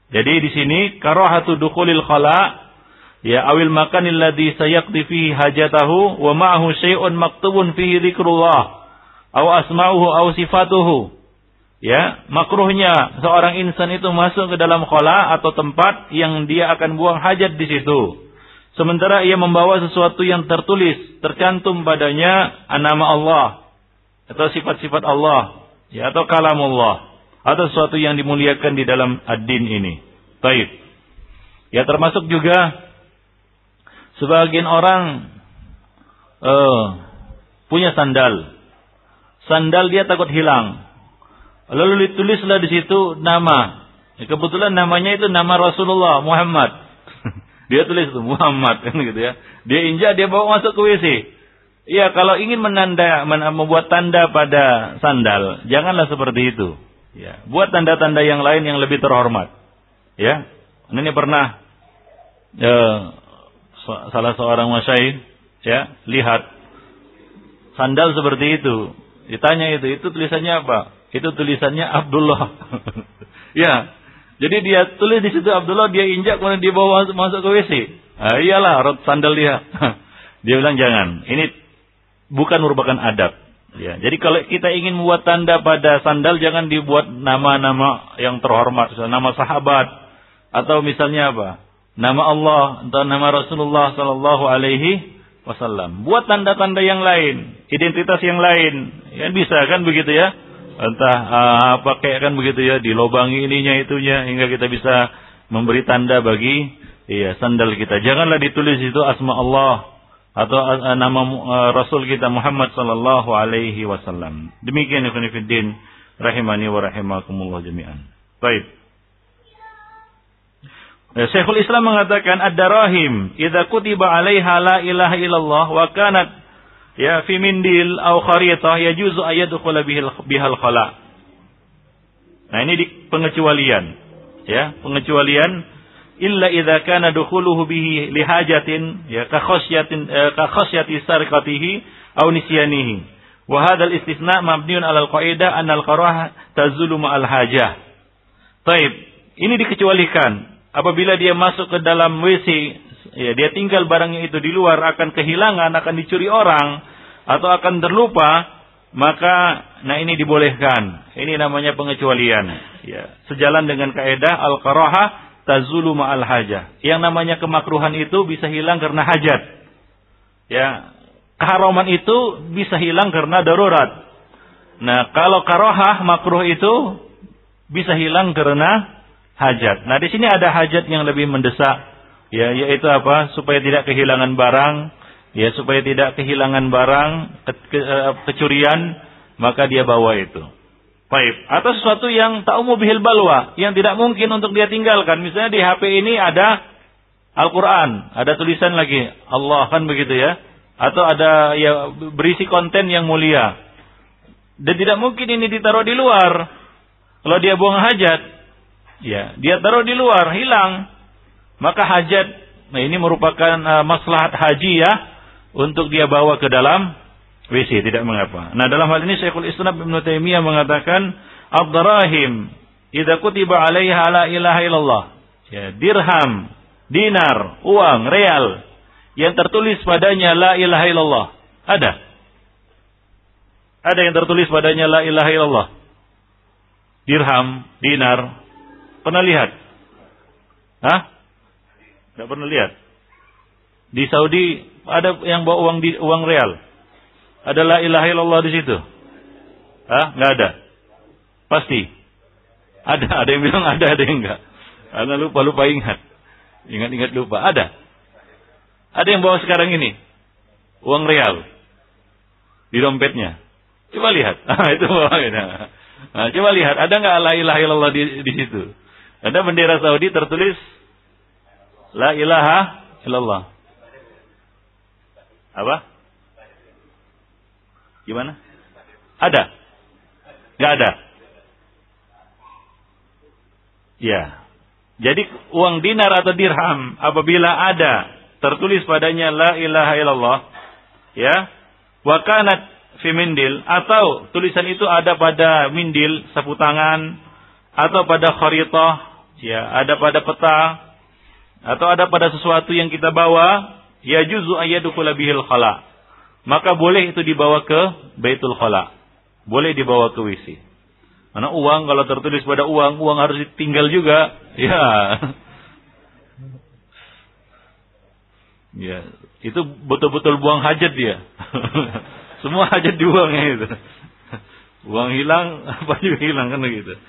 jadi di sini karahatu dukhulil khala ya awil makan alladhi sayaqdi fihi hajatahu wa ma'ahu syai'un maktubun fihi dzikrullah aw asma'uhu aw sifatuhu. Ya makruhnya seorang insan itu masuk ke dalam khala atau tempat yang dia akan buang hajat di situ. Sementara ia membawa sesuatu yang tertulis tercantum padanya nama Allah atau sifat-sifat Allah ya atau kalamullah atau sesuatu yang dimuliakan di dalam ad-din ini. Baik. Ya termasuk juga Sebagian orang uh, punya sandal. Sandal dia takut hilang. Lalu ditulislah di situ nama. Ya, kebetulan namanya itu nama Rasulullah Muhammad. dia tulis itu Muhammad kan gitu ya. Dia injak dia bawa masuk ke WC. Iya, kalau ingin menanda membuat tanda pada sandal, janganlah seperti itu. Ya, buat tanda-tanda yang lain yang lebih terhormat. Ya, ini pernah ya, salah seorang masyaih ya lihat. Sandal seperti itu. Ditanya itu itu tulisannya apa? Itu tulisannya Abdullah. Ya jadi dia tulis di situ Abdullah dia injak kemudian dia bawa masuk, masuk ke WC ah, iyalah rot sandal dia. Dia bilang jangan ini bukan merupakan adab. Ya jadi kalau kita ingin membuat tanda pada sandal jangan dibuat nama-nama yang terhormat nama sahabat atau misalnya apa nama Allah atau nama Rasulullah Sallallahu Alaihi Wasallam. Buat tanda-tanda yang lain, identitas yang lain, ya bisa kan begitu ya? Entah uh, pakai kan begitu ya, dilobangi ininya itunya hingga kita bisa memberi tanda bagi iya sandal kita. Janganlah ditulis itu asma Allah atau uh, nama uh, Rasul kita Muhammad sallallahu alaihi wasallam. Demikian ikhwan fillah rahimani wa rahimakumullah jami'an. Baik. Ya, Syekhul Islam mengatakan ad-darahim idza kutiba 'alaiha la ilaha illallah wa kanat ya fi mindil aw kharitah yajuzu ayadkhula bihal bihal khala. Nah, ini di pengecualian. Ya, pengecualian illa idza kana dukhuluhu bihi lihajatin ya ka khasyatin eh, ka khasyati sarqatihi aw nisyanihi. Wa hadzal istisna mabniun 'alal qaidah anna al-karah tazulu ma'al hajah. Taib, ini dikecualikan apabila dia masuk ke dalam WC, ya dia tinggal barangnya itu di luar akan kehilangan, akan dicuri orang atau akan terlupa, maka nah ini dibolehkan. Ini namanya pengecualian. Ya, sejalan dengan kaidah al-karaha tazulu ma'al hajah. Yang namanya kemakruhan itu bisa hilang karena hajat. Ya, keharaman itu bisa hilang karena darurat. Nah, kalau karohah makruh itu bisa hilang karena hajat. Nah, di sini ada hajat yang lebih mendesak, ya, yaitu apa? Supaya tidak kehilangan barang, ya, supaya tidak kehilangan barang, ke, ke, eh, kecurian, maka dia bawa itu. Baik. Atau sesuatu yang tak umum bihil balwa, yang tidak mungkin untuk dia tinggalkan. Misalnya di HP ini ada Al-Quran, ada tulisan lagi Allah kan begitu ya, atau ada ya berisi konten yang mulia. Dan tidak mungkin ini ditaruh di luar. Kalau dia buang hajat, ya dia taruh di luar hilang maka hajat nah ini merupakan uh, maslahat haji ya untuk dia bawa ke dalam WC tidak mengapa nah dalam hal ini Syekhul Islam Ibnu Taimiyah mengatakan ad-darahim idza kutiba 'alaiha la ilaha illallah. Ya, dirham, dinar, uang, real yang tertulis padanya la ilaha illallah. Ada. Ada yang tertulis padanya la ilaha illallah. Dirham, dinar. Pernah lihat? Hah? Tidak pernah lihat. Di Saudi ada yang bawa uang di uang real. Ada la ilaha illallah di situ. Hah? Nggak ada. Pasti. Ada, ada yang bilang ada, ada yang enggak. Karena lupa lupa ingat. Ingat-ingat lupa. Ada. Ada yang bawa sekarang ini. Uang real. Di dompetnya. Coba lihat. Itu bawa. Nah, coba lihat. Ada nggak la ilaha illallah di, di situ? Ada bendera Saudi tertulis La ilaha illallah. Apa? Gimana? Ada? Gak ada? Ya. Jadi uang dinar atau dirham apabila ada tertulis padanya la ilaha illallah ya wa kanat fi mindil atau tulisan itu ada pada mindil sapu tangan atau pada kharitah ya ada pada peta atau ada pada sesuatu yang kita bawa ya juzu ayyadukula bihil khala. Maka boleh itu dibawa ke Baitul Khala. Boleh dibawa ke WC. Karena uang kalau tertulis pada uang uang harus ditinggal juga. Ya. Ya itu betul-betul buang hajat dia. Semua hajat dibuangnya itu. Uang hilang apa juga hilang kan begitu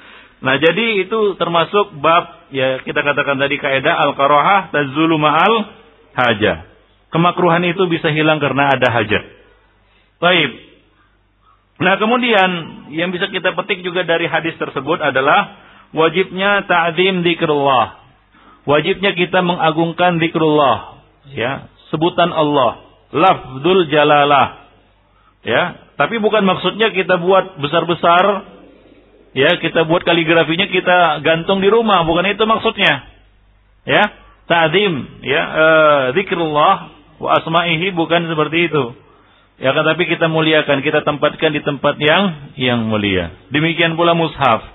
Nah, jadi itu termasuk bab ya kita katakan tadi kaidah al-karahah tazulu ma'al hajah. Kemakruhan itu bisa hilang karena ada hajat. Baik. Nah, kemudian yang bisa kita petik juga dari hadis tersebut adalah wajibnya ta'zim zikrullah. Wajibnya kita mengagungkan zikrullah, ya, sebutan Allah, lafzul jalalah. Ya, tapi bukan maksudnya kita buat besar-besar Ya, kita buat kaligrafinya kita gantung di rumah, bukan itu maksudnya. Ya, ta'zim, ya, uh, zikrullah wa asma'ihi bukan seperti itu. Ya, kan tapi kita muliakan, kita tempatkan di tempat yang yang mulia. Demikian pula mushaf.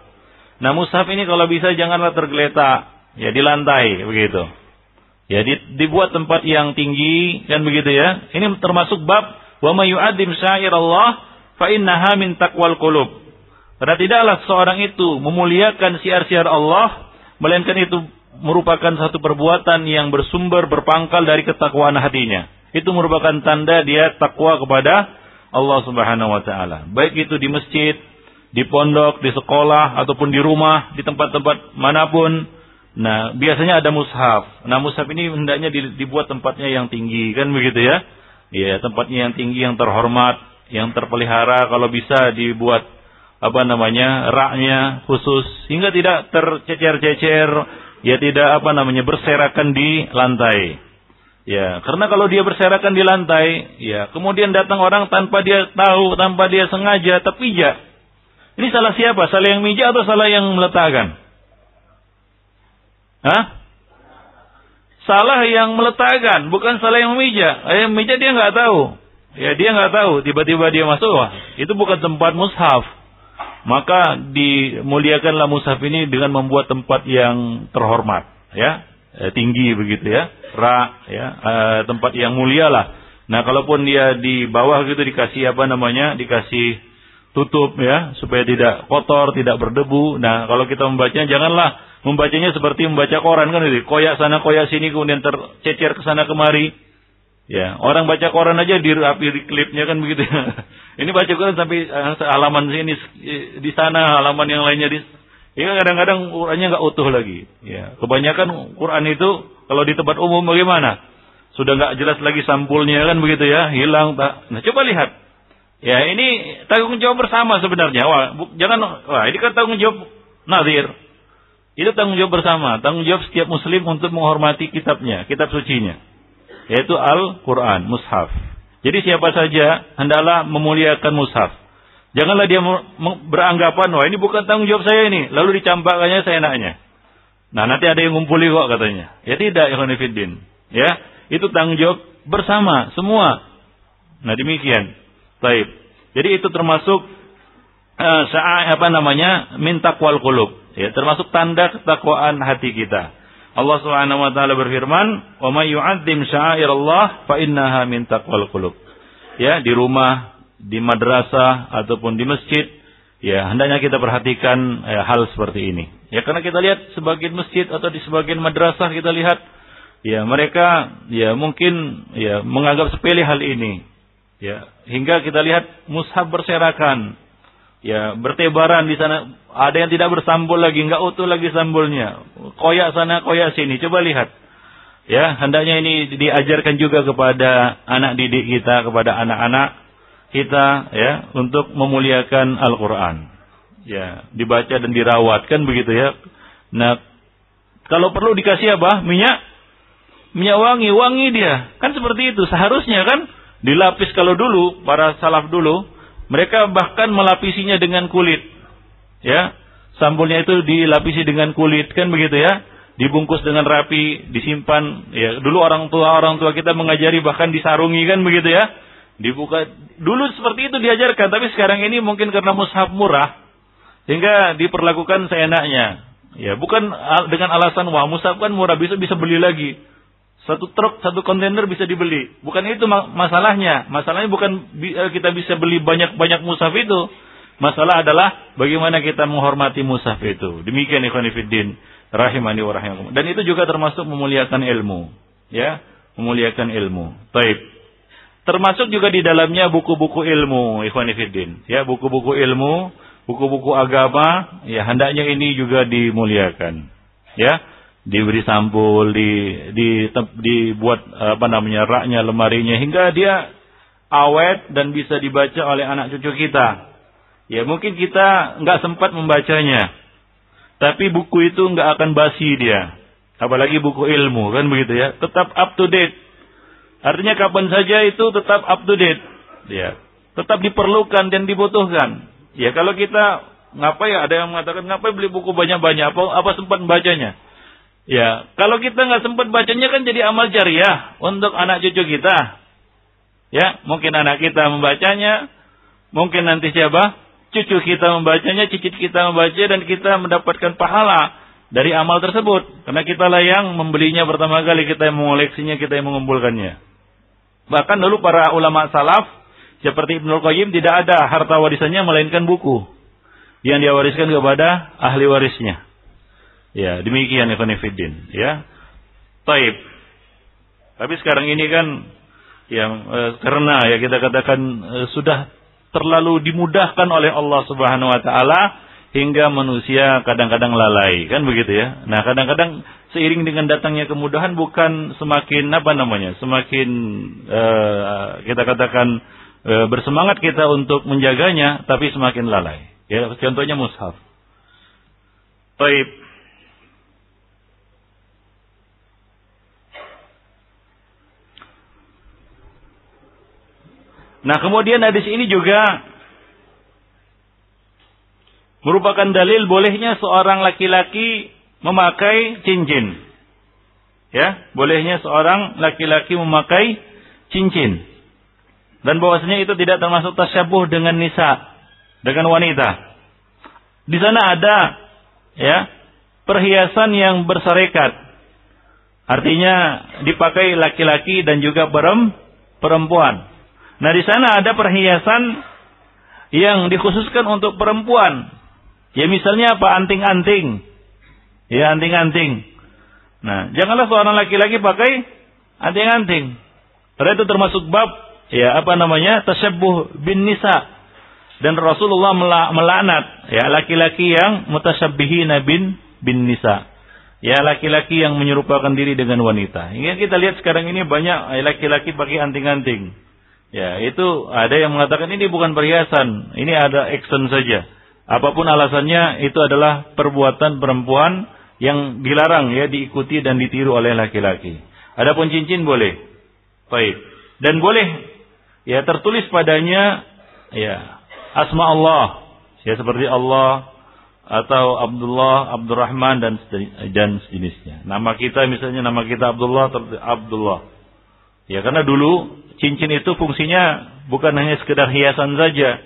Nah, mushaf ini kalau bisa janganlah tergeletak, ya di lantai begitu. Ya, di, dibuat tempat yang tinggi kan begitu ya. Ini termasuk bab wa may yu'azzim syairallah fa innaha min taqwal qulub. Karena tidaklah seorang itu memuliakan siar-siar Allah, melainkan itu merupakan satu perbuatan yang bersumber berpangkal dari ketakwaan hatinya. Itu merupakan tanda dia takwa kepada Allah Subhanahu wa taala. Baik itu di masjid, di pondok, di sekolah ataupun di rumah, di tempat-tempat mana pun. Nah, biasanya ada mushaf. Nah, mushaf ini hendaknya dibuat tempatnya yang tinggi, kan begitu ya? Iya, tempatnya yang tinggi, yang terhormat, yang terpelihara kalau bisa dibuat apa namanya raknya khusus hingga tidak tercecer-cecer ya tidak apa namanya berserakan di lantai. Ya karena kalau dia berserakan di lantai ya kemudian datang orang tanpa dia tahu tanpa dia sengaja terpijak. Ini salah siapa? Salah yang mijak atau salah yang meletakkan? Hah? salah yang meletakkan bukan salah yang memijak yang memijak dia nggak tahu. Ya dia nggak tahu. Tiba-tiba dia masuk. Wah itu bukan tempat mushaf maka dimuliakanlah mushaf ini dengan membuat tempat yang terhormat, ya, eh, tinggi begitu ya, rak, ya, eh, tempat yang mulia lah. Nah, kalaupun dia di bawah gitu dikasih apa namanya, dikasih tutup ya, supaya tidak kotor, tidak berdebu. Nah, kalau kita membacanya janganlah membacanya seperti membaca koran kan gitu, koyak sana koyak sini kemudian tercecer ke sana kemari. Ya, orang baca koran aja dirapi di klipnya kan begitu. ini baca koran sampai eh, halaman sini di sana, halaman yang lainnya di Ya kadang-kadang Qurannya nggak utuh lagi. Ya, kebanyakan Quran itu kalau di tempat umum bagaimana? Sudah nggak jelas lagi sampulnya kan begitu ya, hilang tak. Nah, coba lihat. Ya, ini tanggung jawab bersama sebenarnya. Wah, jangan wah, ini kan tanggung jawab nazir. Itu tanggung jawab bersama, tanggung jawab setiap muslim untuk menghormati kitabnya, kitab sucinya yaitu Al-Quran, mushaf. Jadi siapa saja hendaklah memuliakan mushaf. Janganlah dia beranggapan, wah ini bukan tanggung jawab saya ini. Lalu dicampakkannya saya enaknya. Nah nanti ada yang ngumpuli kok katanya. Ya tidak, Khonifuddin. Ya, itu tanggung jawab bersama, semua. Nah demikian. Baik. Jadi itu termasuk uh, apa namanya? min taqwal qulub. Ya, termasuk tanda ketakwaan hati kita. Allah Subhanahu wa taala berfirman, "Wa may yu'azzim sya'airallah fa innaha min taqwal qulub." Ya, di rumah, di madrasah ataupun di masjid, ya hendaknya kita perhatikan ya, hal seperti ini. Ya, karena kita lihat sebagian masjid atau di sebagian madrasah kita lihat ya mereka ya mungkin ya menganggap sepele hal ini. Ya, hingga kita lihat mushaf berserakan, ya bertebaran di sana. Ada yang tidak bersambul lagi nggak utuh lagi sambulnya. Koyak sana koyak sini. Coba lihat. Ya hendaknya ini diajarkan juga kepada anak didik kita kepada anak-anak kita ya untuk memuliakan Al-Qur'an. Ya dibaca dan dirawat kan begitu ya. Nah kalau perlu dikasih apa? Minyak? Minyak wangi. Wangi dia. Kan seperti itu. Seharusnya kan dilapis kalau dulu para salaf dulu mereka bahkan melapisinya dengan kulit. Ya, sambulnya itu dilapisi dengan kulit kan begitu ya. Dibungkus dengan rapi, disimpan. Ya, dulu orang tua orang tua kita mengajari bahkan disarungi kan begitu ya. Dibuka dulu seperti itu diajarkan, tapi sekarang ini mungkin karena mushaf murah sehingga diperlakukan seenaknya. Ya, bukan dengan alasan wah mushaf kan murah bisa bisa beli lagi. Satu truk, satu kontainer bisa dibeli. Bukan itu masalahnya. Masalahnya bukan eh, kita bisa beli banyak-banyak musaf itu. Masalah adalah bagaimana kita menghormati musaf itu. Demikian ikhwan fiddin rahimani wa rahimakum. Dan itu juga termasuk memuliakan ilmu. Ya, memuliakan ilmu. Taib. Termasuk juga di dalamnya buku-buku ilmu, ikhwan fiddin. Ya, buku-buku ilmu, buku-buku agama, ya hendaknya ini juga dimuliakan. Ya, diberi sampul, di, di, dibuat apa namanya raknya, lemarinya hingga dia awet dan bisa dibaca oleh anak cucu kita. Ya mungkin kita nggak sempat membacanya, tapi buku itu nggak akan basi dia. Apalagi buku ilmu kan begitu ya, tetap up to date. Artinya kapan saja itu tetap up to date. Ya, tetap diperlukan dan dibutuhkan. Ya kalau kita ngapain ya ada yang mengatakan ngapain beli buku banyak-banyak apa apa sempat membacanya? Ya, kalau kita nggak sempat bacanya kan jadi amal jariah untuk anak cucu kita. Ya, mungkin anak kita membacanya, mungkin nanti siapa? Cucu kita membacanya, cicit kita membaca dan kita mendapatkan pahala dari amal tersebut. Karena kita lah yang membelinya pertama kali, kita yang mengoleksinya, kita yang mengumpulkannya. Bahkan dulu para ulama salaf seperti Ibnu Qayyim tidak ada harta warisannya melainkan buku yang dia wariskan kepada ahli warisnya. Ya, demikian Ibn Fiddin. Ya. Taib. Tapi sekarang ini kan yang e, karena ya kita katakan e, sudah terlalu dimudahkan oleh Allah Subhanahu wa taala hingga manusia kadang-kadang lalai, kan begitu ya. Nah, kadang-kadang seiring dengan datangnya kemudahan bukan semakin apa namanya? Semakin e, kita katakan e, bersemangat kita untuk menjaganya tapi semakin lalai. Ya, contohnya mushaf. Taib. Nah kemudian hadis ini juga merupakan dalil bolehnya seorang laki-laki memakai cincin. Ya, bolehnya seorang laki-laki memakai cincin. Dan bahwasanya itu tidak termasuk tasyabuh dengan nisa, dengan wanita. Di sana ada ya, perhiasan yang berserikat. Artinya dipakai laki-laki dan juga perempuan. Nah di sana ada perhiasan yang dikhususkan untuk perempuan. Ya misalnya apa anting-anting. Ya anting-anting. Nah janganlah seorang laki-laki pakai anting-anting. Karena itu termasuk bab ya apa namanya tasyabuh bin nisa. Dan Rasulullah melaknat ya laki-laki yang mutasyabbihin bin bin nisa. Ya laki-laki yang menyerupakan diri dengan wanita. Hingga kita lihat sekarang ini banyak laki-laki pakai anting-anting. Ya, itu ada yang mengatakan ini bukan perhiasan, ini ada action saja. Apa pun alasannya, itu adalah perbuatan perempuan yang dilarang ya diikuti dan ditiru oleh laki-laki. Adapun cincin boleh. Baik. Dan boleh ya tertulis padanya ya asma Allah. Ya seperti Allah atau Abdullah, Abdurrahman dan dan sejenisnya. Nama kita misalnya nama kita Abdullah Abdullah. Ya karena dulu cincin itu fungsinya bukan hanya sekedar hiasan saja,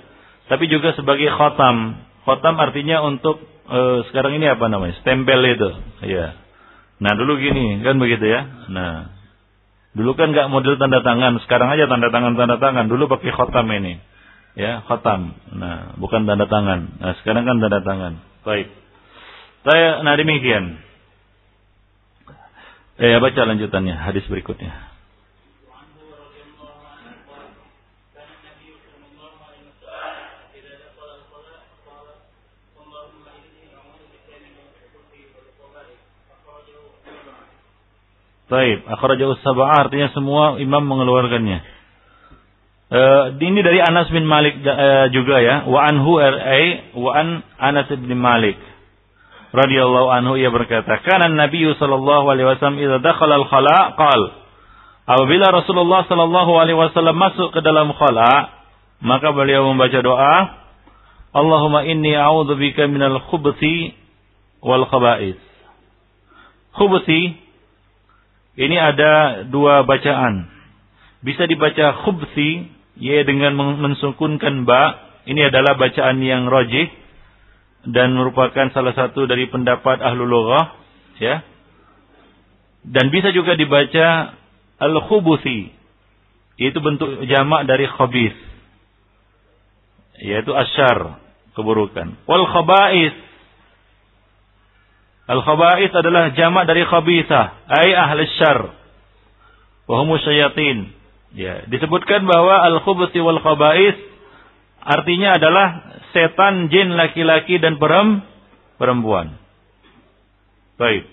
tapi juga sebagai khotam. Khotam artinya untuk uh, sekarang ini apa namanya? Stempel itu. Ya. Nah dulu gini kan begitu ya. Nah dulu kan nggak model tanda tangan. Sekarang aja tanda tangan tanda tangan. Dulu pakai khotam ini. Ya khotam. Nah bukan tanda tangan. Nah sekarang kan tanda tangan. Baik. Saya nah demikian. Eh baca lanjutannya hadis berikutnya. Baik, akhrajahu sab'ah artinya semua imam mengeluarkannya. Uh, ini dari Anas bin Malik uh, juga ya. Wa anhu RA wa an Anas bin Malik radhiyallahu anhu ia berkata, "Kana Nabi sallallahu alaihi wasallam idza dakhala al-khala' qal" Apabila Rasulullah sallallahu alaihi wasallam masuk ke dalam khala, maka beliau membaca doa, "Allahumma inni a'udzubika minal khubuthi wal khaba'ith." Khubuthi ini ada dua bacaan. Bisa dibaca khubsi, ya dengan mensukunkan ba. Ini adalah bacaan yang rojih dan merupakan salah satu dari pendapat ahlu lughah, ya. Dan bisa juga dibaca al-khubuthi, yaitu bentuk jamak dari khabith, yaitu asyar, keburukan. Wal khaba'is, Al-khaba'ith adalah jamak dari khabithah, ai ahli syarr. Wa hum syayatin. Ya, disebutkan bahwa al-khubuthi wal khaba'ith artinya adalah setan jin laki-laki dan perempuan. Baik.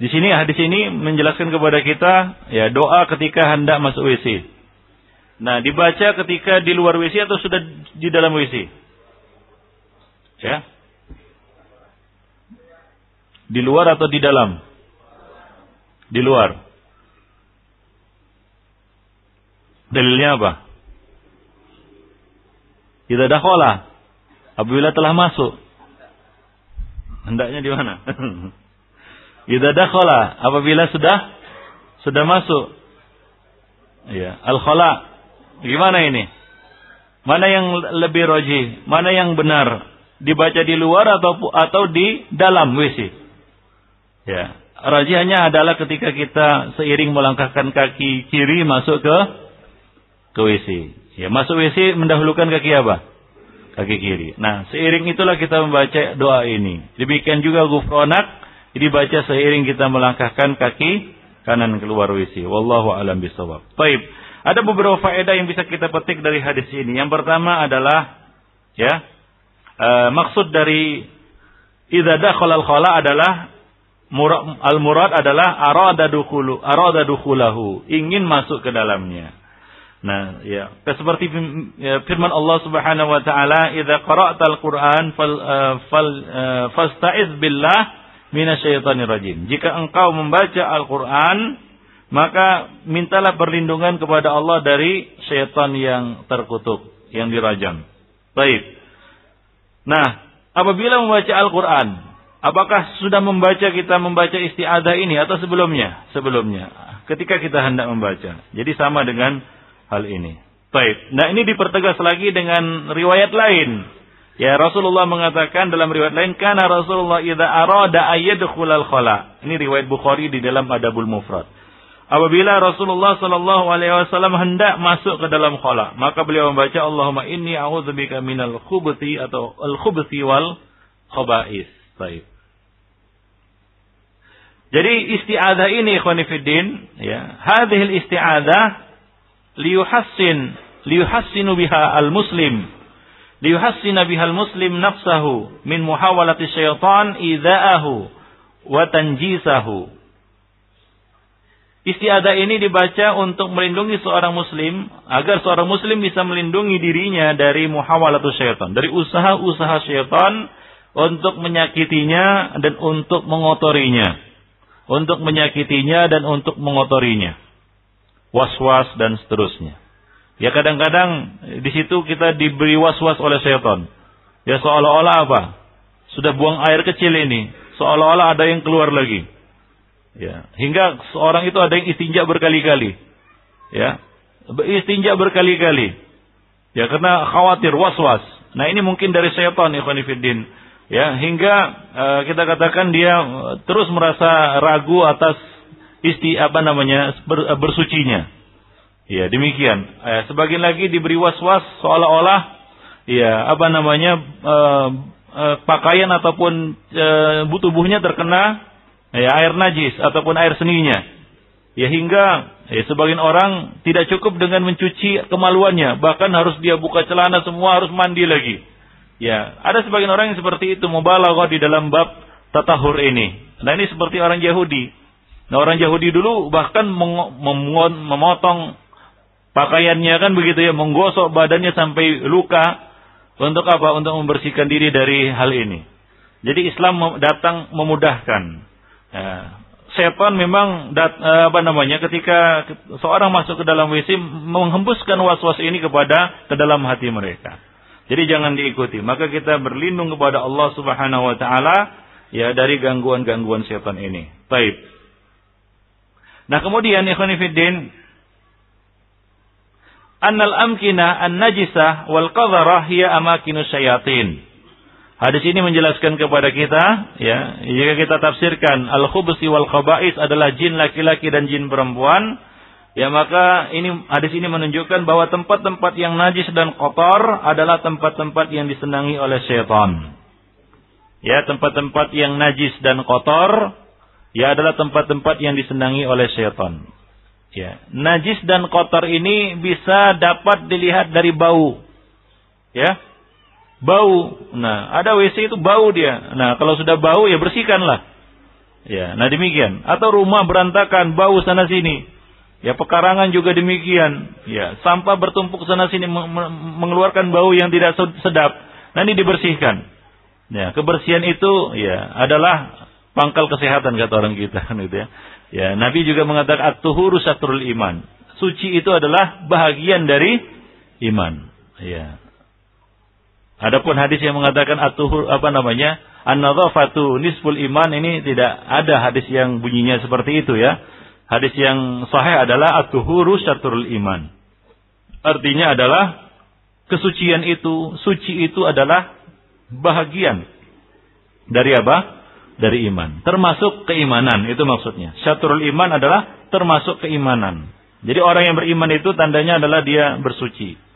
Di sini hadis ini menjelaskan kepada kita ya doa ketika hendak masuk WC. Nah, dibaca ketika di luar WC atau sudah di dalam WC? Ya. Di luar atau di dalam? Di luar. Dalilnya apa? Ada khola. Apabila telah masuk. Hendaknya di mana? Ada khola. Apabila sudah sudah masuk. Ya, al-khala Gimana ini? Mana yang lebih roji? Mana yang benar? Dibaca di luar atau atau di dalam WC? Ya, rajihannya adalah ketika kita seiring melangkahkan kaki kiri masuk ke ke WC. Ya, masuk WC mendahulukan kaki apa? Kaki kiri. Nah, seiring itulah kita membaca doa ini. Demikian juga gufronak dibaca seiring kita melangkahkan kaki kanan keluar WC. Wallahu alam bisawab. Baik. Ada beberapa faedah yang bisa kita petik dari hadis ini. Yang pertama adalah ya e, maksud dari idza dakhala al-khala adalah al-murad adalah arada dukhulu arada dukhulahu, ingin masuk ke dalamnya. Nah, ya, seperti ya, firman Allah Subhanahu wa taala, "Idza qara'tal Qur'an fal uh, fal uh, fasta'iz billah minasyaitonir rajim." Jika engkau membaca Al-Qur'an, maka mintalah perlindungan kepada Allah dari syaitan yang terkutuk, yang dirajam. Baik. Nah, apabila membaca Al-Quran, apakah sudah membaca kita membaca istiadah ini atau sebelumnya? Sebelumnya. Ketika kita hendak membaca. Jadi sama dengan hal ini. Baik. Nah ini dipertegas lagi dengan riwayat lain. Ya Rasulullah mengatakan dalam riwayat lain karena Rasulullah idza arada ayyadkhulal khala. Ini riwayat Bukhari di dalam Adabul Mufrad apabila Rasulullah Shallallahu Alaihi Wasallam hendak masuk ke dalam khala, maka beliau membaca Allahumma inni a'udzubika minal khubuthi atau al khubuthi wal khaba'is. Baik. Jadi isti'adah ini ikhwanifiddin, ya, hadhil isti'adah liyuhassin liyuhassinu biha al-muslim liyuhassina biha al-muslim nafsahu min muhawalati syaitan idza'ahu wa tanjisahu Istiadah ini dibaca untuk melindungi seorang muslim agar seorang muslim bisa melindungi dirinya dari muhawalatul syaitan, dari usaha-usaha syaitan untuk menyakitinya dan untuk mengotorinya. Untuk menyakitinya dan untuk mengotorinya. Was-was dan seterusnya. Ya kadang-kadang di situ kita diberi was-was oleh syaitan. Ya seolah-olah apa? Sudah buang air kecil ini, seolah-olah ada yang keluar lagi. Ya, hingga seorang itu ada yang istinja berkali-kali. Ya. Istinja berkali-kali. Ya, karena khawatir was-was. Nah, ini mungkin dari syaitan ikhwan fillah. Ya, hingga uh, kita katakan dia eh, terus merasa ragu atas isti apa namanya ber, uh, bersucinya. Ya, demikian. Eh, sebagian lagi diberi was-was seolah-olah ya apa namanya uh, uh, pakaian ataupun uh, tubuhnya terkena ya, air najis ataupun air seninya. Ya hingga ya, sebagian orang tidak cukup dengan mencuci kemaluannya, bahkan harus dia buka celana semua harus mandi lagi. Ya, ada sebagian orang yang seperti itu mubalaghah di dalam bab tatahur ini. Nah, ini seperti orang Yahudi. Nah, orang Yahudi dulu bahkan memotong pakaiannya kan begitu ya, menggosok badannya sampai luka untuk apa? Untuk membersihkan diri dari hal ini. Jadi Islam datang memudahkan. Ya. Setan memang dat, eh, apa namanya ketika seorang masuk ke dalam WC menghembuskan was-was ini kepada ke dalam hati mereka. Jadi jangan diikuti. Maka kita berlindung kepada Allah Subhanahu wa taala ya dari gangguan-gangguan setan ini. Baik. Nah, kemudian ikhwan fillah annal amkina an-najisah wal qadharah hiya amakinu syayatin. Hadis ini menjelaskan kepada kita, ya, jika kita tafsirkan al-khubsi wal khaba'is adalah jin laki-laki dan jin perempuan, ya maka ini hadis ini menunjukkan bahwa tempat-tempat yang najis dan kotor adalah tempat-tempat yang disenangi oleh syaitan. Ya, tempat-tempat yang najis dan kotor ya adalah tempat-tempat yang disenangi oleh syaitan. Ya, najis dan kotor ini bisa dapat dilihat dari bau. Ya, bau. Nah, ada WC itu bau dia. Nah, kalau sudah bau ya bersihkanlah. Ya, nah demikian. Atau rumah berantakan, bau sana sini. Ya, pekarangan juga demikian. Ya, sampah bertumpuk sana sini mengeluarkan bau yang tidak sedap. Nah, ini dibersihkan. Ya, kebersihan itu ya adalah pangkal kesehatan kata orang kita gitu ya. Ya, Nabi juga mengatakan at-tuhuru satrul iman. Suci itu adalah bahagian dari iman. Ya. Adapun hadis yang mengatakan atuhur apa namanya an-nadzafatu nisful iman ini tidak ada hadis yang bunyinya seperti itu ya. Hadis yang sahih adalah atuhuru syatrul iman. Artinya adalah kesucian itu, suci itu adalah bahagian dari apa? Dari iman. Termasuk keimanan, itu maksudnya. Syatrul iman adalah termasuk keimanan. Jadi orang yang beriman itu tandanya adalah dia bersuci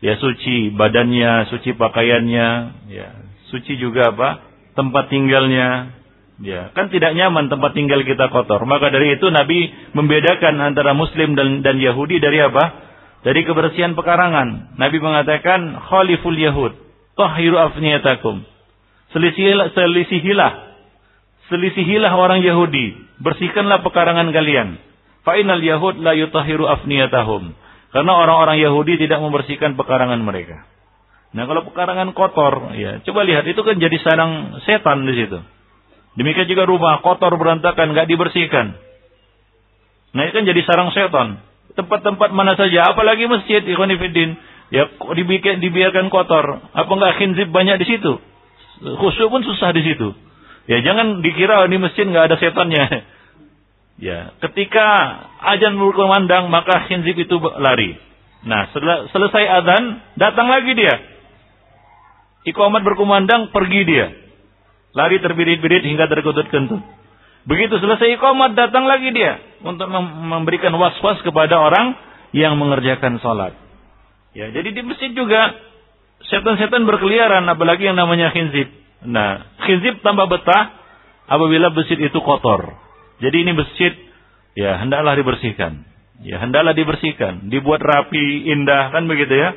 ya suci badannya, suci pakaiannya, ya suci juga apa? tempat tinggalnya. Ya, kan tidak nyaman tempat tinggal kita kotor. Maka dari itu Nabi membedakan antara muslim dan dan Yahudi dari apa? Dari kebersihan pekarangan. Nabi mengatakan khaliful yahud, tahiru afniyatakum. Selisihilah, selisihilah. Selisihilah orang Yahudi. Bersihkanlah pekarangan kalian. Fa'inal yahud la yutahiru afniyatahum. Karena orang-orang Yahudi tidak membersihkan pekarangan mereka. Nah kalau pekarangan kotor, ya coba lihat itu kan jadi sarang setan di situ. Demikian juga rumah kotor berantakan, nggak dibersihkan. Nah itu kan jadi sarang setan. Tempat-tempat mana saja, apalagi masjid, ikhwanifidin, ya dibikin, dibiarkan kotor. Apa nggak khinzib banyak di situ? Khusyuk pun susah di situ. Ya jangan dikira di masjid nggak ada setannya. Ya, ketika ajan berkumandang maka khinzib itu lari. Nah, setelah selesai adzan datang lagi dia. Iqamat berkumandang pergi dia. Lari terbirit-birit hingga terkutut-kentut. Begitu selesai iqamat datang lagi dia untuk memberikan was-was kepada orang yang mengerjakan sholat. Ya, jadi di masjid juga setan-setan berkeliaran apalagi yang namanya khinzib. Nah, khinzib tambah betah apabila masjid itu kotor. Jadi ini masjid ya hendaklah dibersihkan. Ya hendaklah dibersihkan, dibuat rapi, indah kan begitu ya.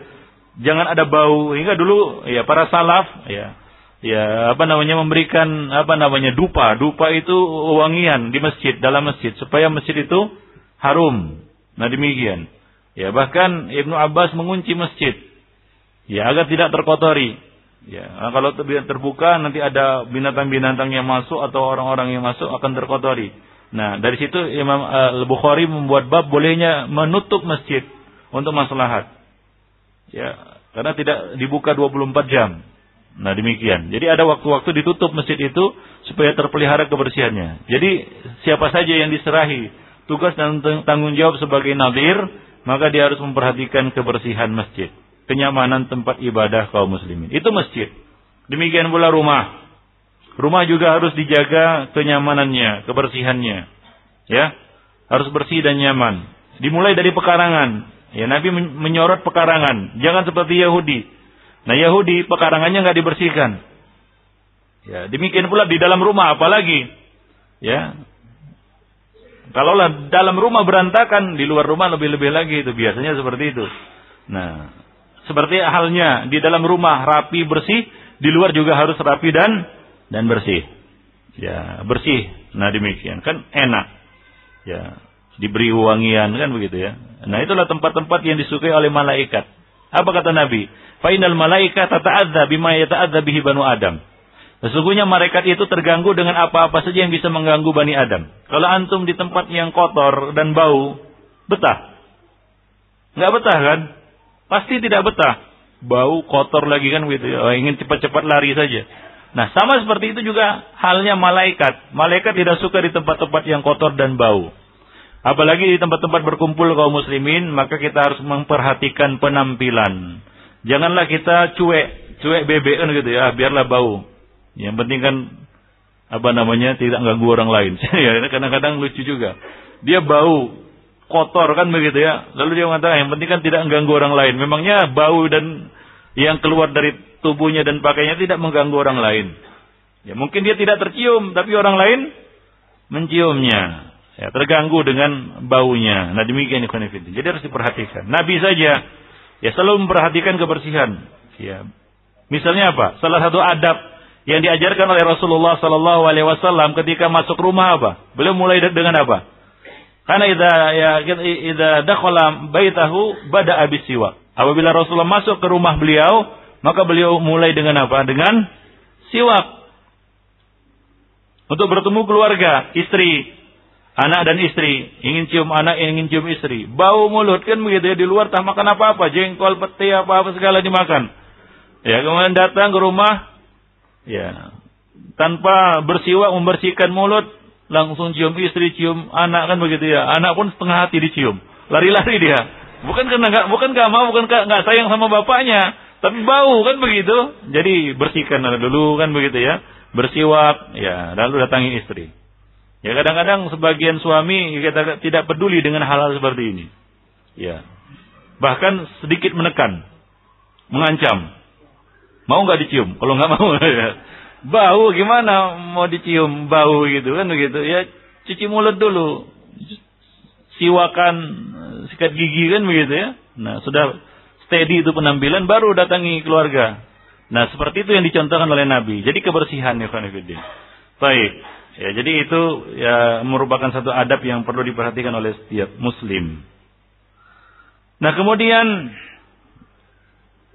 Jangan ada bau. Hingga dulu ya para salaf ya ya apa namanya memberikan apa namanya dupa. Dupa itu wangian di masjid, dalam masjid supaya masjid itu harum. Nah demikian. Ya bahkan Ibnu Abbas mengunci masjid. Ya agar tidak terkotori. Ya, nah, kalau terbuka nanti ada binatang-binatang yang masuk atau orang-orang yang masuk akan terkotori. Nah, dari situ Imam Al-Bukhari membuat bab bolehnya menutup masjid untuk maslahat. Ya, karena tidak dibuka 24 jam. Nah demikian. Jadi ada waktu-waktu ditutup masjid itu supaya terpelihara kebersihannya. Jadi siapa saja yang diserahi tugas dan tanggung jawab sebagai nadir, maka dia harus memperhatikan kebersihan masjid, kenyamanan tempat ibadah kaum muslimin. Itu masjid. Demikian pula rumah. Rumah juga harus dijaga kenyamanannya, kebersihannya. Ya, harus bersih dan nyaman. Dimulai dari pekarangan. Ya, Nabi menyorot pekarangan. Jangan seperti Yahudi Nah Yahudi pekarangannya nggak dibersihkan. Ya, demikian pula di dalam rumah apalagi. Ya. Kalaulah dalam rumah berantakan, di luar rumah lebih-lebih lagi itu biasanya seperti itu. Nah, seperti halnya di dalam rumah rapi bersih, di luar juga harus rapi dan dan bersih. Ya, bersih. Nah, demikian kan enak. Ya, diberi wangian kan begitu ya. Nah, itulah tempat-tempat yang disukai oleh malaikat. Apa kata Nabi? Fainal malaika tata'adza bima yata'adza bihi banu Adam. Sesungguhnya malaikat itu terganggu dengan apa-apa saja yang bisa mengganggu Bani Adam. Kalau antum di tempat yang kotor dan bau, betah. Nggak betah kan? Pasti tidak betah. Bau kotor lagi kan gitu ya. Oh, ingin cepat-cepat lari saja. Nah, sama seperti itu juga halnya malaikat. Malaikat tidak suka di tempat-tempat yang kotor dan bau. Apalagi di tempat-tempat berkumpul kaum muslimin, maka kita harus memperhatikan penampilan Janganlah kita cuek, cuek bebekan gitu ya, biarlah bau. Yang penting kan apa namanya tidak ganggu orang lain. ya, kadang-kadang lucu juga. Dia bau kotor kan begitu ya. Lalu dia mengatakan yang penting kan tidak mengganggu orang lain. Memangnya bau dan yang keluar dari tubuhnya dan pakainya tidak mengganggu orang lain. Ya mungkin dia tidak tercium tapi orang lain menciumnya. Ya, terganggu dengan baunya. Nah demikian ikhwan Jadi harus diperhatikan. Nabi saja Ya selalu memperhatikan kebersihan. Ya. Misalnya apa? Salah satu adab yang diajarkan oleh Rasulullah Sallallahu Alaihi Wasallam ketika masuk rumah apa? Beliau mulai dengan apa? Karena ida ya ida dakhala baitahu bada abis siwa. Apabila Rasulullah masuk ke rumah beliau, maka beliau mulai dengan apa? Dengan siwak. Untuk bertemu keluarga, istri, Anak dan istri, ingin cium anak, ingin cium istri. Bau mulut kan begitu ya, di luar tak makan apa-apa, jengkol, peti, apa-apa segala dimakan. Ya, kemudian datang ke rumah, ya, tanpa bersiwak membersihkan mulut, langsung cium istri, cium anak kan begitu ya. Anak pun setengah hati dicium. Lari-lari dia. Bukan karena nggak, bukan gak mau, bukan nggak sayang sama bapaknya, tapi bau kan begitu. Jadi bersihkan dulu kan begitu ya. Bersiwak, ya, lalu datangi istri. Ya kadang-kadang sebagian suami kita tidak peduli dengan hal-hal seperti ini. Ya. Bahkan sedikit menekan, mengancam. Mau nggak dicium? Kalau nggak mau, ya. bau gimana mau dicium bau gitu kan begitu ya cuci mulut dulu siwakan sikat gigi kan begitu ya nah sudah steady itu penampilan baru datangi keluarga nah seperti itu yang dicontohkan oleh Nabi jadi kebersihan ya baik Ya, jadi itu ya merupakan satu adab yang perlu diperhatikan oleh setiap muslim. Nah, kemudian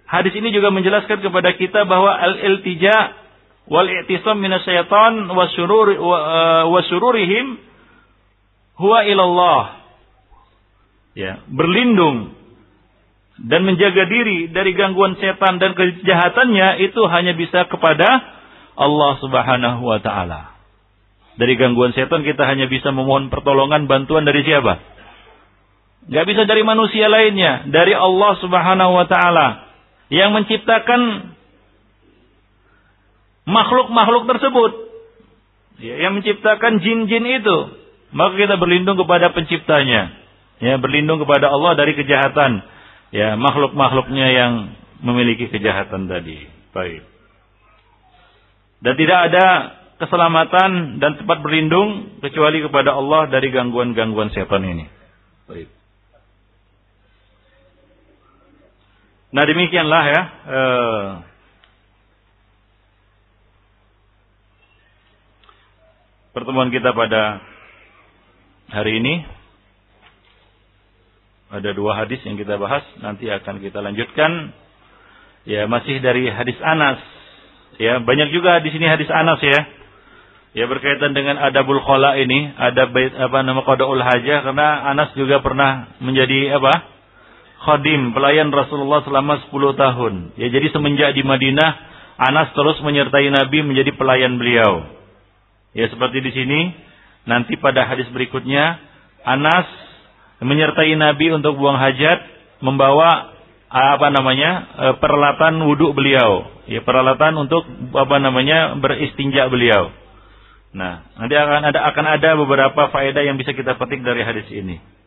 hadis ini juga menjelaskan kepada kita bahwa al-iltija wal i'tisam minasyaitan wa syururi wa syururihim huwa ilallah. Ya, berlindung dan menjaga diri dari gangguan setan dan kejahatannya itu hanya bisa kepada Allah Subhanahu wa taala. Dari gangguan setan kita hanya bisa memohon pertolongan bantuan dari siapa? Gak bisa dari manusia lainnya, dari Allah Subhanahu wa taala yang menciptakan makhluk-makhluk tersebut. Ya, yang menciptakan jin-jin itu, maka kita berlindung kepada penciptanya. Ya, berlindung kepada Allah dari kejahatan. Ya, makhluk-makhluknya yang memiliki kejahatan tadi. Baik. Dan tidak ada keselamatan dan tempat berlindung kecuali kepada Allah dari gangguan-gangguan setan ini. Baik. Nah demikianlah ya eh, pertemuan kita pada hari ini. Ada dua hadis yang kita bahas, nanti akan kita lanjutkan. Ya masih dari hadis Anas. Ya banyak juga di sini hadis Anas ya ya berkaitan dengan adabul khola ini, ada bait apa nama qadaul hajah karena Anas juga pernah menjadi apa? khadim, pelayan Rasulullah selama 10 tahun. Ya jadi semenjak di Madinah Anas terus menyertai Nabi menjadi pelayan beliau. Ya seperti di sini nanti pada hadis berikutnya Anas menyertai Nabi untuk buang hajat membawa apa namanya e, peralatan wudhu beliau. Ya peralatan untuk apa namanya beristinja beliau. Nah nanti akan ada akan ada beberapa faedah yang bisa kita petik dari hadis ini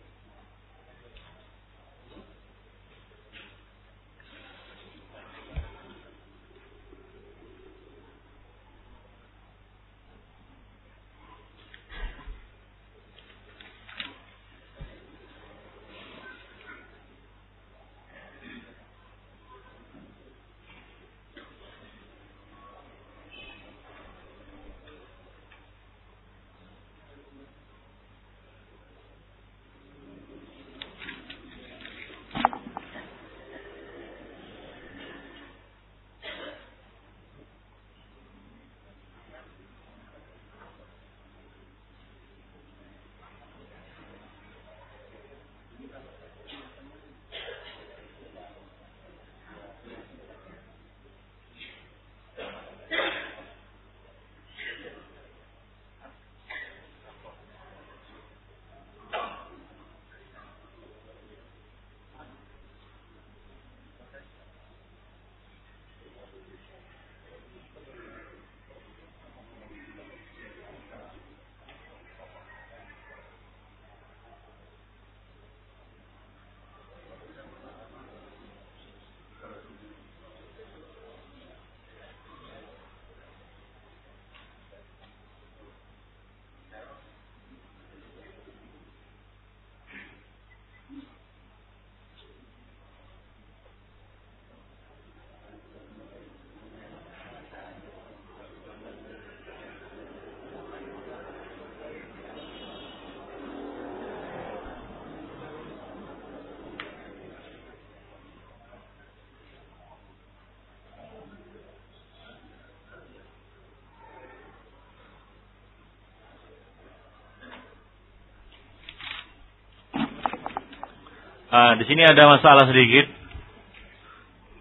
Ah, di sini ada masalah sedikit.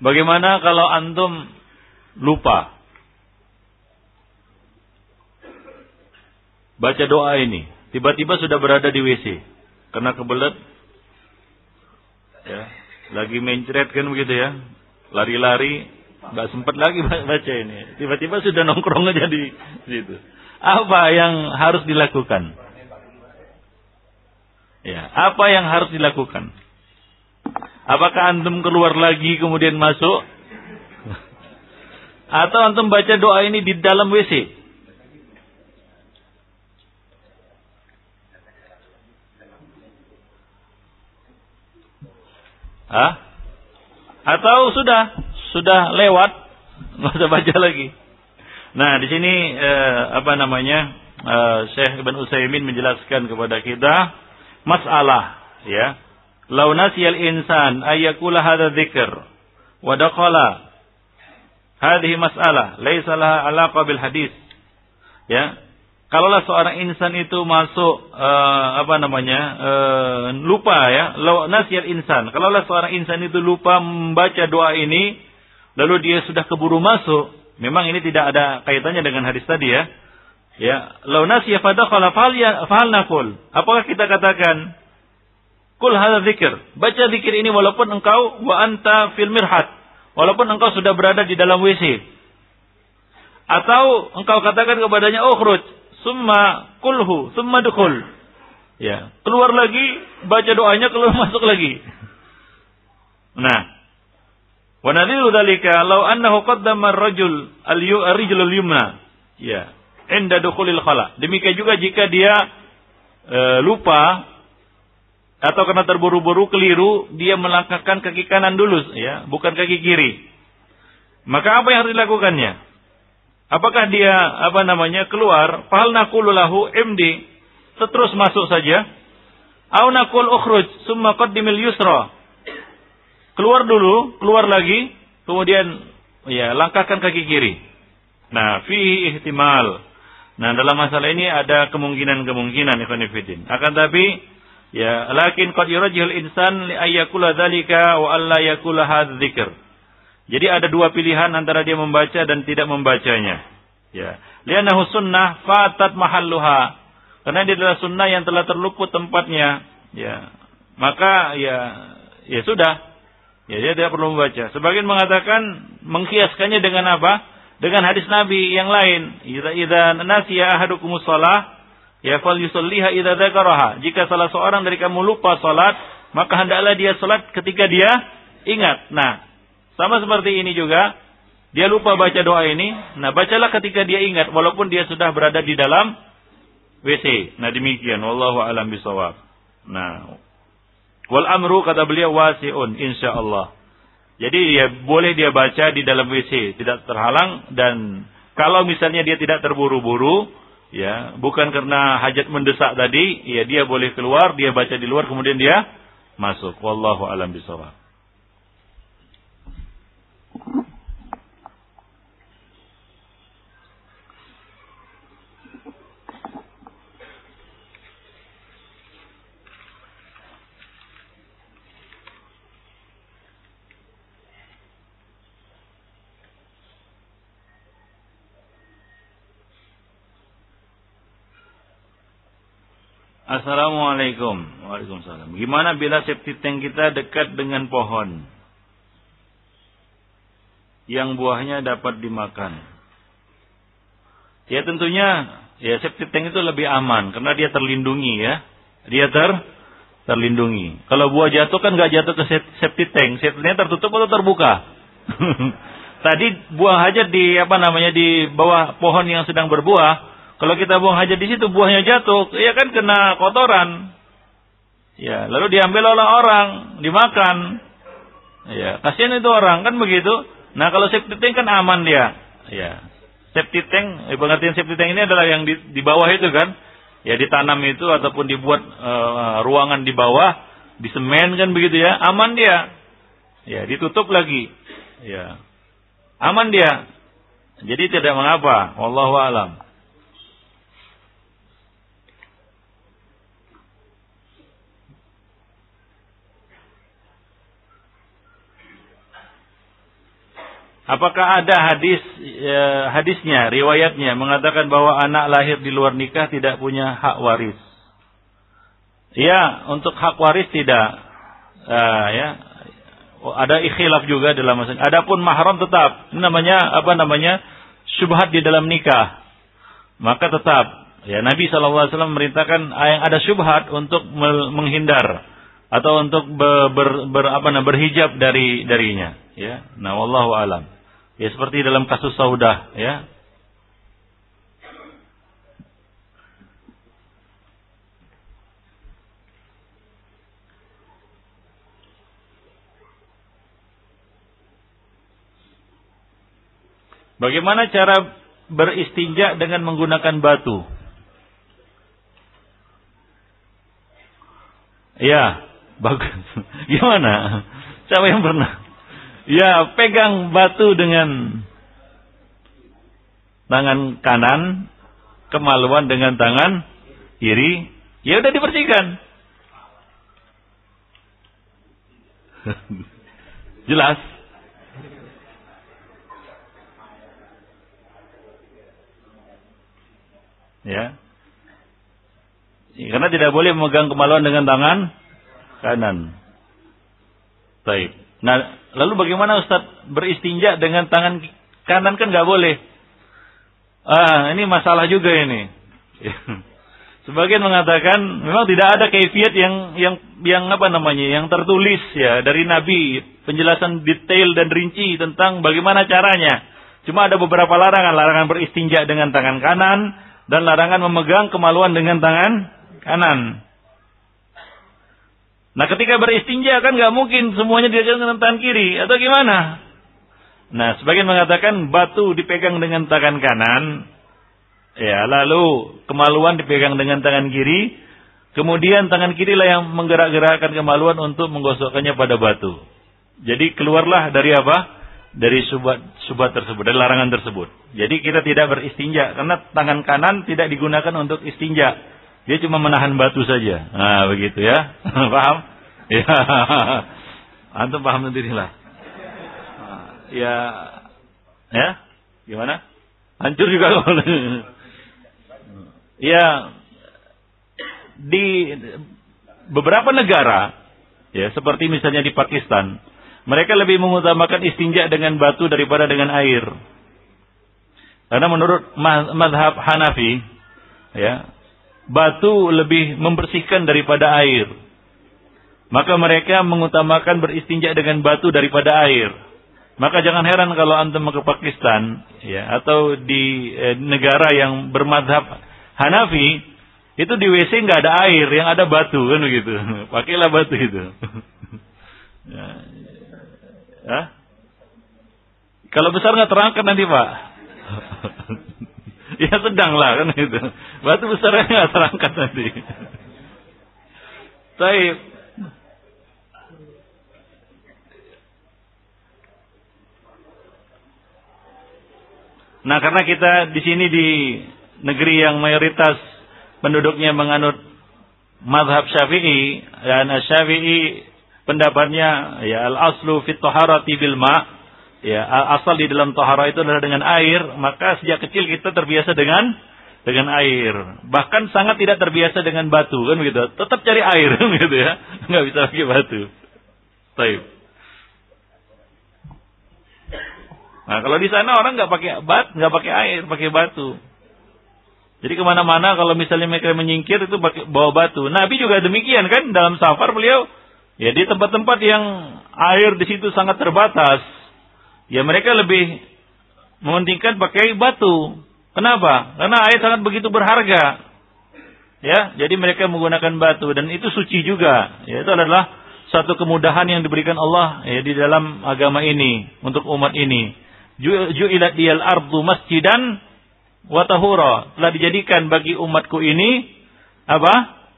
Bagaimana kalau antum lupa baca doa ini, tiba-tiba sudah berada di WC karena kebelet ya, lagi mencret kan begitu ya, lari-lari nggak sempat lagi baca ini, tiba-tiba sudah nongkrong aja di situ. Apa yang harus dilakukan? Ya, apa yang harus dilakukan? Apakah antum keluar lagi kemudian masuk? Atau antum baca doa ini di dalam WC? Hah? Atau sudah sudah lewat nggak usah baca lagi. Nah di sini eh, apa namanya eh, Syekh Ibn Utsaimin menjelaskan kepada kita masalah ya Lau nasiyal insan ayyakula hadha dzikr wa daqala hadhihi mas'alah laisa laha alaqa bil hadis. Ya. Kalaulah seorang insan itu masuk uh, apa namanya? Uh, lupa ya, lau nasiyal insan. Kalaulah seorang insan itu lupa membaca doa ini lalu dia sudah keburu masuk, memang ini tidak ada kaitannya dengan hadis tadi ya. Ya, lau nasiya fadakhala fahal ya, nakul. Apakah kita katakan Kul hadza zikir. Baca zikir ini walaupun engkau wa anta fil mirhat. Walaupun engkau sudah berada di dalam WC. Atau engkau katakan kepadanya ukhruj, summa kulhu, summa dukhul. Ya, keluar lagi, baca doanya, keluar masuk lagi. Nah, wa nadhiru dzalika law annahu qaddama ar-rajul al-rijl al-yumna. Ya, inda dukhulil khala. Demikian juga jika dia e, lupa atau karena terburu-buru keliru dia melangkahkan kaki kanan dulu ya bukan kaki kiri. Maka apa yang harus dilakukannya? Apakah dia apa namanya keluar? Fahal naqulu md terus masuk saja. Au naqul ukhruj summa qaddimil yusra. Keluar dulu keluar lagi kemudian ya langkahkan kaki kiri. Nah fihi ihtimal. Nah dalam masalah ini ada kemungkinan-kemungkinan ikhwan akan tapi Ya, lakin qad yurajihul insan li ayyakula dzalika wa alla yakula hadzikr. Jadi ada dua pilihan antara dia membaca dan tidak membacanya. Ya. Lianahu sunnah fatat mahalluha. Karena dia adalah sunnah yang telah terluput tempatnya. Ya. Maka ya ya sudah. Ya dia tidak perlu membaca. Sebagian mengatakan mengkiaskannya dengan apa? Dengan hadis Nabi yang lain. Idza idza nasiya ahadukumus shalah ya fal yusalliha idza dzakaraha. Jika salah seorang dari kamu lupa salat, maka hendaklah dia salat ketika dia ingat. Nah, sama seperti ini juga dia lupa baca doa ini. Nah, bacalah ketika dia ingat walaupun dia sudah berada di dalam WC. Nah, demikian wallahu alam bisawab. Nah, wal amru kata beliau wasiun insyaallah. Jadi ya boleh dia baca di dalam WC, tidak terhalang dan kalau misalnya dia tidak terburu-buru, ya, bukan karena hajat mendesak tadi, ya dia boleh keluar, dia baca di luar kemudian dia masuk. Wallahu alam bisawab. Assalamualaikum. Waalaikumsalam. Gimana bila septic tank kita dekat dengan pohon? Yang buahnya dapat dimakan. Ya tentunya ya septic tank itu lebih aman karena dia terlindungi ya. Dia ter terlindungi. Kalau buah jatuh kan nggak jatuh ke septic tank. Septic tank tertutup atau terbuka? Tadi buah hajat di apa namanya di bawah pohon yang sedang berbuah, kalau kita buang hajat di situ, buahnya jatuh, ya kan kena kotoran. Ya, lalu diambil oleh orang, dimakan. Ya, kasihan itu orang kan begitu. Nah, kalau septic tank kan aman dia. Ya. Septic tank, eh, pengertian septic tank ini adalah yang di, di bawah itu kan. Ya, ditanam itu ataupun dibuat uh, ruangan di bawah, di semen kan begitu ya. Aman dia. Ya, ditutup lagi. Ya. Aman dia. Jadi tidak mengapa. Wallahu alam. Apakah ada hadis ya, hadisnya, riwayatnya mengatakan bahwa anak lahir di luar nikah tidak punya hak waris? Ya, untuk hak waris tidak. Uh, ya, ada ikhilaf juga dalam masalah. Adapun mahram tetap. Ini namanya apa namanya? Syubhat di dalam nikah. Maka tetap. Ya, Nabi SAW merintahkan yang ada syubhat untuk menghindar atau untuk ber, ber, ber apa berhijab dari darinya. Ya, nah wallahu alam. Ya seperti dalam kasus Saudah, ya. Bagaimana cara beristinja dengan menggunakan batu? Ya, bagus. Gimana? Siapa yang pernah? Ya, pegang batu dengan tangan kanan, kemaluan dengan tangan kiri, ya udah dibersihkan. Jelas? Ya. Karena tidak boleh memegang kemaluan dengan tangan kanan. Baik. Nah, Lalu bagaimana Ustaz beristinja dengan tangan kanan kan nggak boleh. Ah, ini masalah juga ini. Sebagian mengatakan memang tidak ada kaifiat yang yang yang apa namanya yang tertulis ya dari Nabi penjelasan detail dan rinci tentang bagaimana caranya. Cuma ada beberapa larangan, larangan beristinja dengan tangan kanan dan larangan memegang kemaluan dengan tangan kanan. Nah ketika beristinja kan nggak mungkin semuanya diajarkan dengan tangan kiri atau gimana? Nah sebagian mengatakan batu dipegang dengan tangan kanan, ya lalu kemaluan dipegang dengan tangan kiri, kemudian tangan kirilah yang menggerak-gerakkan kemaluan untuk menggosokkannya pada batu. Jadi keluarlah dari apa? Dari subat subat tersebut, dari larangan tersebut. Jadi kita tidak beristinja karena tangan kanan tidak digunakan untuk istinja dia cuma menahan batu saja. Nah, begitu ya. paham? Ya. Antum paham sendirilah. ya ya gimana? Hancur juga ya di beberapa negara ya seperti misalnya di Pakistan mereka lebih mengutamakan istinja dengan batu daripada dengan air karena menurut madhab Hanafi ya batu lebih membersihkan daripada air maka mereka mengutamakan beristinja dengan batu daripada air maka jangan heran kalau antum ke Pakistan ya atau di eh, negara yang bermadhab Hanafi itu di WC nggak ada air, yang ada batu kan begitu. Pakailah batu itu. ya. ya. Kalau besar nggak terangkat nanti pak. ya sedang lah kan itu. Batu besarnya nggak terangkat nanti. Baik. Nah karena kita di sini di negeri yang mayoritas penduduknya menganut madhab syafi'i dan syafi'i pendapatnya ya al aslu fit taharati bil ma ya asal di dalam tahara itu adalah dengan air maka sejak kecil kita terbiasa dengan dengan air bahkan sangat tidak terbiasa dengan batu kan begitu tetap cari air gitu ya nggak bisa pakai batu Taib. Nah kalau di sana orang nggak pakai bat nggak pakai air pakai batu jadi ke mana-mana kalau misalnya mereka menyingkir itu bawa batu. Nabi juga demikian kan dalam safar beliau ya di tempat-tempat yang air di situ sangat terbatas. Ya mereka lebih mementingkan pakai batu. Kenapa? Karena air sangat begitu berharga. Ya, jadi mereka menggunakan batu dan itu suci juga. Ya, itu adalah satu kemudahan yang diberikan Allah ya, di dalam agama ini untuk umat ini. Ju'ilat diyal ardu masjidan watahura telah dijadikan bagi umatku ini apa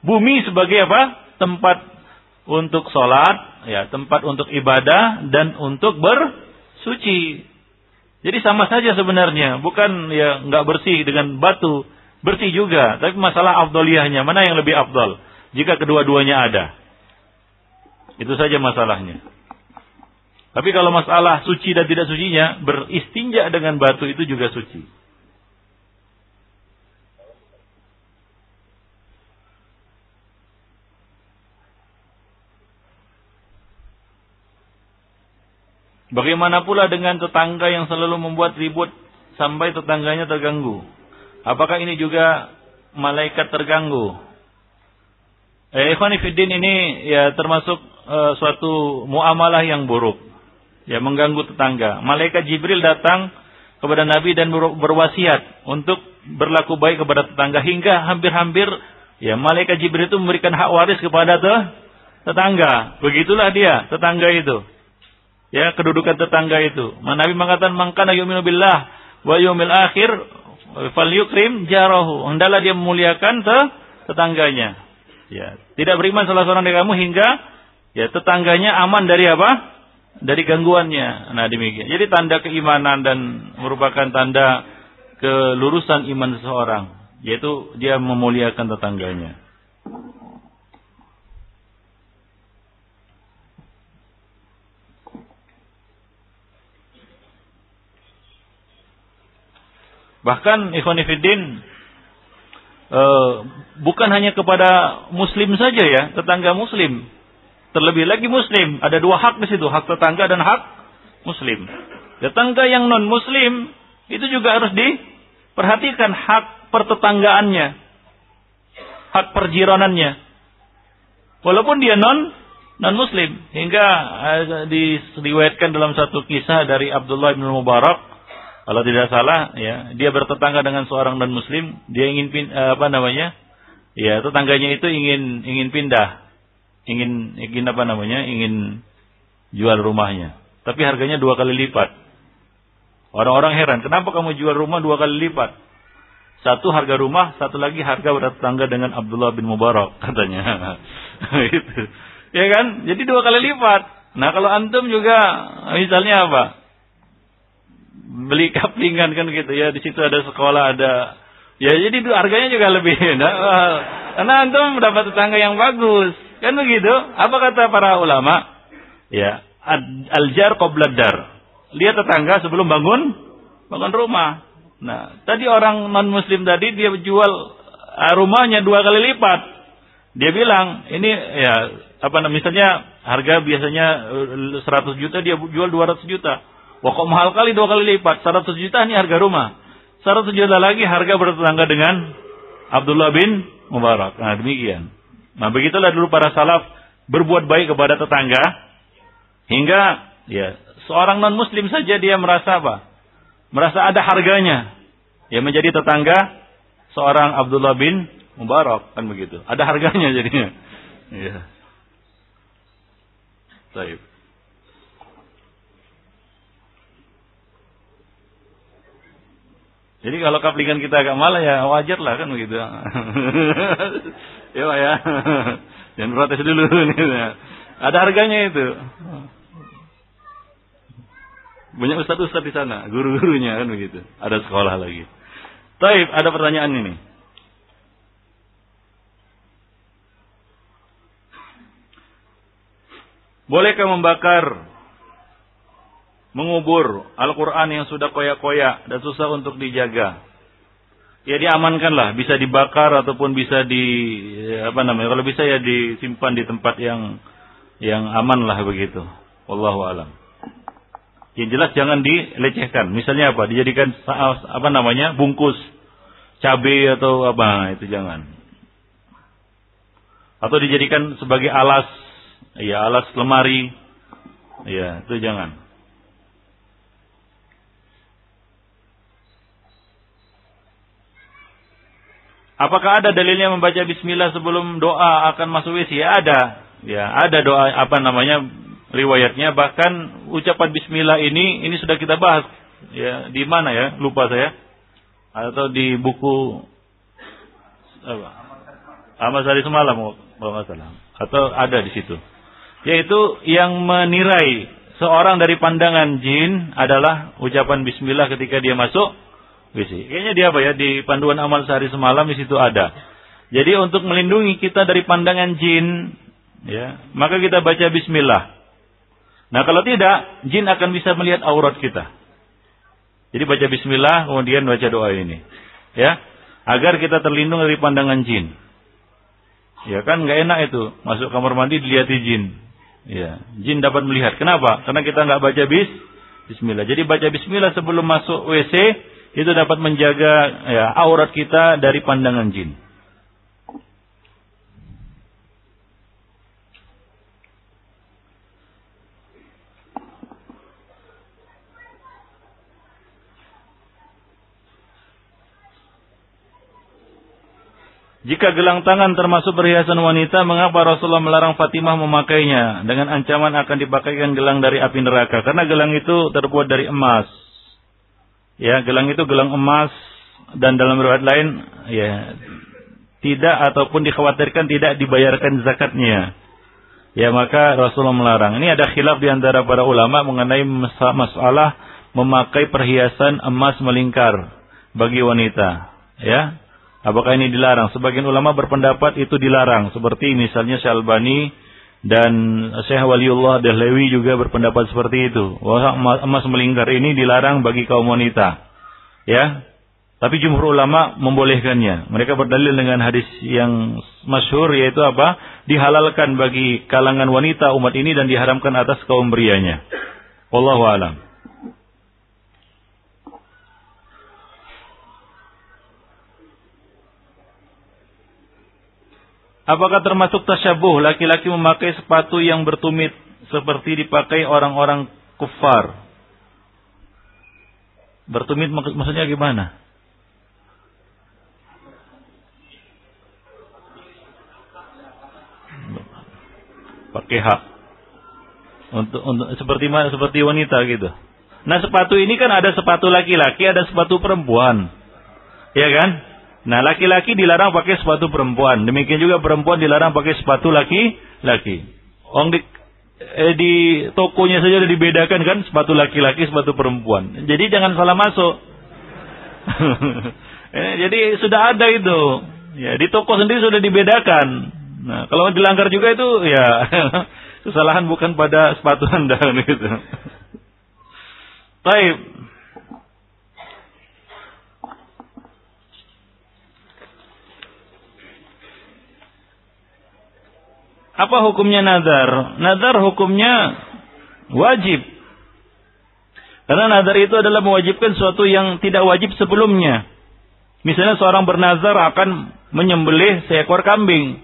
bumi sebagai apa tempat untuk sholat ya tempat untuk ibadah dan untuk bersuci jadi sama saja sebenarnya. Bukan ya nggak bersih dengan batu. Bersih juga. Tapi masalah afdoliyahnya. Mana yang lebih afdol? Jika kedua-duanya ada. Itu saja masalahnya. Tapi kalau masalah suci dan tidak sucinya beristinja dengan batu itu juga suci Bagaimana pula dengan tetangga yang selalu membuat ribut sampai tetangganya terganggu? Apakah ini juga malaikat terganggu? Eh, Ikhwanifiddin ini ya termasuk uh, suatu muamalah yang buruk. Ya mengganggu tetangga. Malaikat Jibril datang kepada Nabi dan ber berwasiat untuk berlaku baik kepada tetangga hingga hampir-hampir ya malaikat Jibril itu memberikan hak waris kepada tetangga. Begitulah dia, tetangga itu ya kedudukan tetangga itu. Nabi mengatakan mangkana yu'minu billah wa yumil akhir falyukrim jarahu. Hendaklah dia memuliakan te tetangganya. Ya, tidak beriman salah seorang dari kamu hingga ya tetangganya aman dari apa? Dari gangguannya. Nah, demikian. Jadi tanda keimanan dan merupakan tanda kelurusan iman seseorang, yaitu dia memuliakan tetangganya. Bahkan Ikhwanifiddin uh, bukan hanya kepada muslim saja ya, tetangga muslim. Terlebih lagi muslim, ada dua hak di situ, hak tetangga dan hak muslim. Tetangga yang non muslim itu juga harus diperhatikan hak pertetanggaannya, hak perjiranannya. Walaupun dia non non muslim hingga uh, diriwayatkan dalam satu kisah dari Abdullah bin Mubarak kalau tidak salah, ya, dia bertetangga dengan seorang non muslim, dia ingin pin, eh, apa namanya? Ya, tetangganya itu ingin ingin pindah. Ingin ingin apa namanya? Ingin jual rumahnya. Tapi harganya dua kali lipat. Orang-orang heran, kenapa kamu jual rumah dua kali lipat? Satu harga rumah, satu lagi harga bertetangga dengan Abdullah bin Mubarak katanya. itu. Ya kan? Jadi dua kali lipat. Nah, kalau antum juga misalnya apa? Beli kaplingan kan gitu ya di situ ada sekolah ada ya jadi harganya juga lebih nah, karena antum mendapat tetangga yang bagus kan begitu apa kata para ulama ya aljar qobladar lihat tetangga sebelum bangun bangun rumah. Nah, tadi orang non muslim tadi dia jual uh, rumahnya dua kali lipat. Dia bilang, ini ya apa namanya harga biasanya 100 uh, juta dia jual 200 juta. Wah kok mahal kali dua kali lipat. 100 juta ini harga rumah. 100 juta lagi harga bertetangga dengan Abdullah bin Mubarak. Nah demikian. Nah begitulah dulu para salaf berbuat baik kepada tetangga hingga ya seorang non muslim saja dia merasa apa? Merasa ada harganya. Ya menjadi tetangga seorang Abdullah bin Mubarak kan begitu. Ada harganya jadinya. Iya. Baik. Jadi kalau kaplingan kita agak malah ya wajar lah kan begitu. ya Pak ya. Jangan protes dulu nih. Ada harganya itu. Banyak ustadz-ustadz di sana, guru-gurunya kan begitu. Ada sekolah lagi. Taib, ada pertanyaan ini. Bolehkah membakar mengubur Al-Quran yang sudah koyak-koyak dan susah untuk dijaga. Ya diamankanlah, bisa dibakar ataupun bisa di apa namanya? Kalau bisa ya disimpan di tempat yang yang aman lah begitu. Wallahu alam. Yang jelas jangan dilecehkan. Misalnya apa? Dijadikan apa namanya? bungkus cabai atau apa? Itu jangan. Atau dijadikan sebagai alas, ya alas lemari. Ya, itu jangan. Apakah ada dalilnya membaca bismillah sebelum doa akan masuk WC? Ya, ada. Ya, ada doa apa namanya riwayatnya bahkan ucapan bismillah ini ini sudah kita bahas ya di mana ya? Lupa saya. Atau di buku apa? Amal Sari semalam kalau nggak salah. Atau ada di situ. Yaitu yang menirai seorang dari pandangan jin adalah ucapan bismillah ketika dia masuk WC. Kayaknya dia apa ya di panduan amal sehari semalam di situ ada. Jadi untuk melindungi kita dari pandangan jin, ya, maka kita baca Bismillah. Nah kalau tidak, jin akan bisa melihat aurat kita. Jadi baca Bismillah, kemudian baca doa ini, ya, agar kita terlindung dari pandangan jin. Ya kan nggak enak itu masuk kamar mandi dilihat jin. Ya, jin dapat melihat. Kenapa? Karena kita nggak baca bis, Bismillah. Jadi baca Bismillah sebelum masuk WC itu dapat menjaga ya, aurat kita dari pandangan jin. Jika gelang tangan termasuk perhiasan wanita, mengapa Rasulullah melarang Fatimah memakainya dengan ancaman akan dipakaikan gelang dari api neraka? Karena gelang itu terbuat dari emas. Ya, gelang itu gelang emas dan dalam riwayat lain ya tidak ataupun dikhawatirkan tidak dibayarkan zakatnya. Ya, maka Rasulullah melarang. Ini ada khilaf di antara para ulama mengenai masalah memakai perhiasan emas melingkar bagi wanita. Ya, apakah ini dilarang? Sebagian ulama berpendapat itu dilarang, seperti misalnya Syalbani dan Syekh Waliullah Dahlawi juga berpendapat seperti itu. Wah, emas melingkar ini dilarang bagi kaum wanita. Ya. Tapi jumhur ulama membolehkannya. Mereka berdalil dengan hadis yang masyhur yaitu apa? Dihalalkan bagi kalangan wanita umat ini dan diharamkan atas kaum prianya. Wallahu alam. Apakah termasuk tasyabuh laki-laki memakai sepatu yang bertumit seperti dipakai orang-orang kufar? Bertumit mak maksudnya gimana? Pakai hak. Untuk, untuk seperti seperti wanita gitu. Nah, sepatu ini kan ada sepatu laki-laki, ada sepatu perempuan. Ya kan? Nah, laki-laki dilarang pakai sepatu perempuan. Demikian juga perempuan dilarang pakai sepatu laki-laki. Orang di eh, di tokonya saja sudah dibedakan kan sepatu laki-laki, sepatu perempuan. Jadi jangan salah masuk. eh, jadi sudah ada itu. Ya, di toko sendiri sudah dibedakan. Nah, kalau dilanggar juga itu ya kesalahan bukan pada sepatu Anda gitu. Baik. Apa hukumnya nazar? Nazar hukumnya wajib. Karena nazar itu adalah mewajibkan sesuatu yang tidak wajib sebelumnya. Misalnya seorang bernazar akan menyembelih seekor kambing.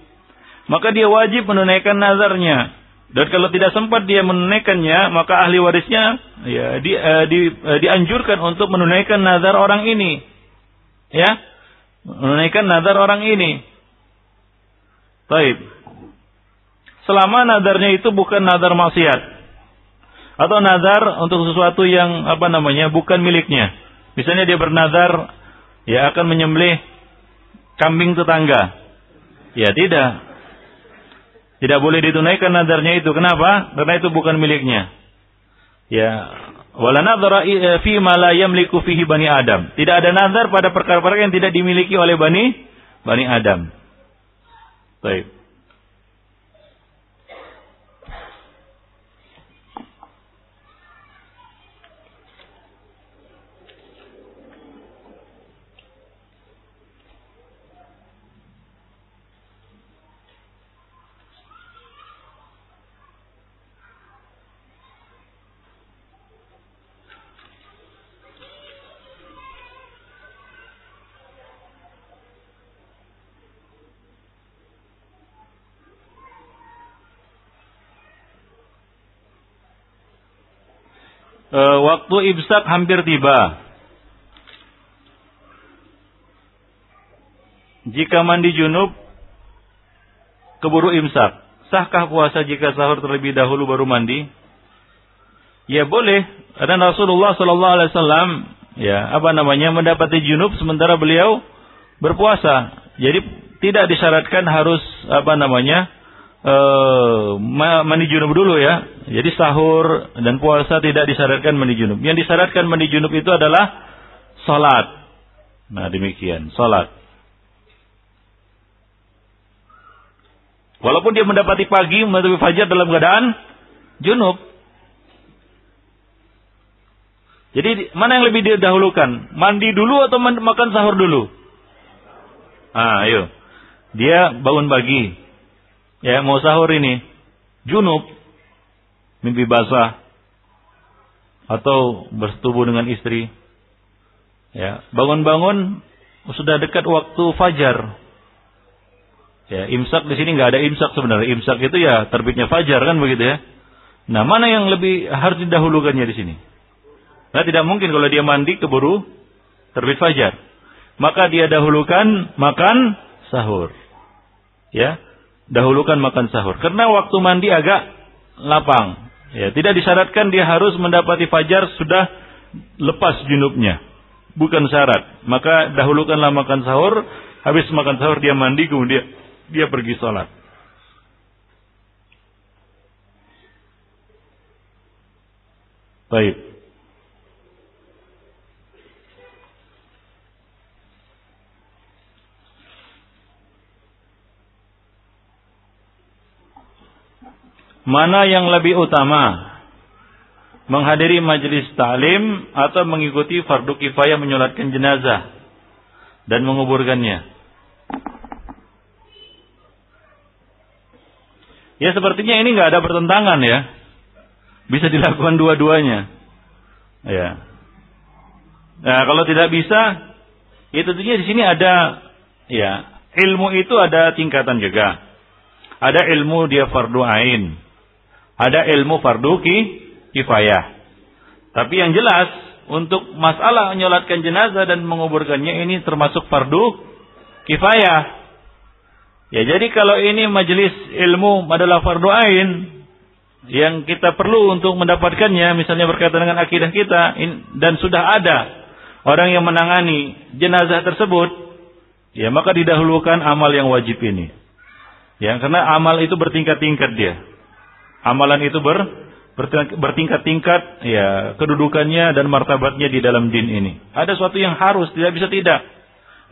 Maka dia wajib menunaikan nazarnya. Dan kalau tidak sempat dia menunaikannya, maka ahli warisnya ya di, uh, di, uh, dianjurkan untuk menunaikan nazar orang ini. Ya. Menunaikan nazar orang ini. Baik. Selama nazarnya itu bukan nazar maksiat atau nazar untuk sesuatu yang apa namanya bukan miliknya. Misalnya dia bernazar ya akan menyembelih kambing tetangga. Ya tidak. Tidak boleh ditunaikan nazarnya itu. Kenapa? Karena itu bukan miliknya. Ya, wala nadhara eh, fi ma la yamliku fihi bani Adam. Tidak ada nazar pada perkara-perkara yang tidak dimiliki oleh bani bani Adam. Baik. E, waktu imsak hampir tiba. Jika mandi junub, keburu imsak. Sahkah puasa jika sahur terlebih dahulu baru mandi? Ya boleh. Karena Rasulullah Sallallahu Alaihi Wasallam ya apa namanya mendapati junub sementara beliau berpuasa. Jadi tidak disyaratkan harus apa namanya uh, mandi junub dulu ya. Jadi sahur dan puasa tidak disyaratkan mandi junub. Yang disyaratkan mandi junub itu adalah salat. Nah, demikian, salat. Walaupun dia mendapati pagi, mendapati fajar dalam keadaan junub. Jadi mana yang lebih didahulukan? Mandi dulu atau makan sahur dulu? Ah, ayo. Dia bangun pagi, ya mau sahur ini. Junub mimpi basah. Atau bersetubuh dengan istri. Ya bangun-bangun sudah dekat waktu fajar. Ya imsak di sini nggak ada imsak sebenarnya. Imsak itu ya terbitnya fajar kan begitu ya. Nah mana yang lebih harus didahulukannya di sini? Nah tidak mungkin kalau dia mandi keburu terbit fajar. Maka dia dahulukan makan sahur. Ya dahulukan makan sahur. Karena waktu mandi agak lapang. Ya, tidak disyaratkan dia harus mendapati fajar sudah lepas junubnya. Bukan syarat. Maka dahulukanlah makan sahur. Habis makan sahur dia mandi kemudian dia pergi sholat. Baik. Mana yang lebih utama? Menghadiri majelis ta'lim atau mengikuti fardu kifayah menyolatkan jenazah dan menguburkannya. Ya sepertinya ini nggak ada pertentangan ya. Bisa dilakukan dua-duanya. Ya. Nah, kalau tidak bisa, ya tentunya di sini ada ya ilmu itu ada tingkatan juga. Ada ilmu dia fardu ain, ada ilmu fardu ki, kifayah. Tapi yang jelas untuk masalah menyolatkan jenazah dan menguburkannya ini termasuk fardu kifayah. Ya jadi kalau ini majelis ilmu adalah fardu ain yang kita perlu untuk mendapatkannya misalnya berkaitan dengan akidah kita dan sudah ada orang yang menangani jenazah tersebut ya maka didahulukan amal yang wajib ini. Ya karena amal itu bertingkat-tingkat dia. Amalan itu ber, bertingkat-tingkat ya kedudukannya dan martabatnya di dalam din ini. Ada sesuatu yang harus, tidak bisa tidak.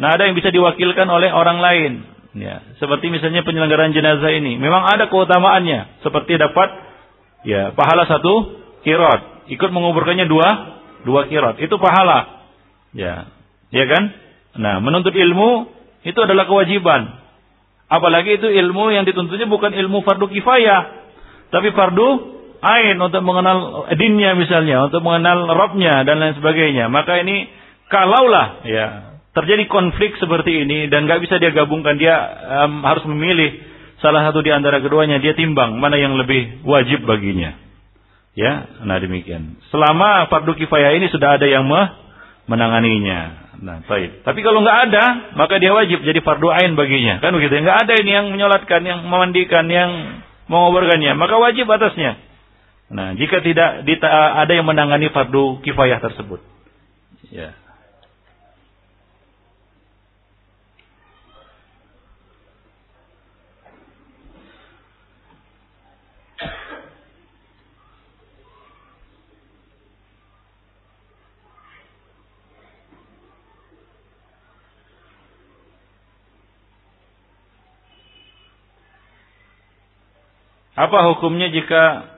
Nah, ada yang bisa diwakilkan oleh orang lain. Ya, seperti misalnya penyelenggaraan jenazah ini, memang ada keutamaannya, seperti dapat ya pahala satu kirot, ikut menguburkannya dua dua kirat. Itu pahala. Ya. Ya kan? Nah, menuntut ilmu itu adalah kewajiban. Apalagi itu ilmu yang dituntutnya bukan ilmu fardu kifayah, tapi fardu ain untuk mengenal dinnya misalnya, untuk mengenal robnya dan lain sebagainya. Maka ini kalaulah ya terjadi konflik seperti ini dan nggak bisa dia gabungkan, dia um, harus memilih salah satu di antara keduanya, dia timbang mana yang lebih wajib baginya. Ya, nah demikian. Selama fardu kifayah ini sudah ada yang menanganinya. Nah, baik. Tapi kalau nggak ada, maka dia wajib jadi fardu ain baginya. Kan begitu. Nggak ada ini yang menyolatkan, yang memandikan, yang mengoborkannya, maka wajib atasnya. Nah, jika tidak ada yang menangani fardu kifayah tersebut. Ya. Apa hukumnya jika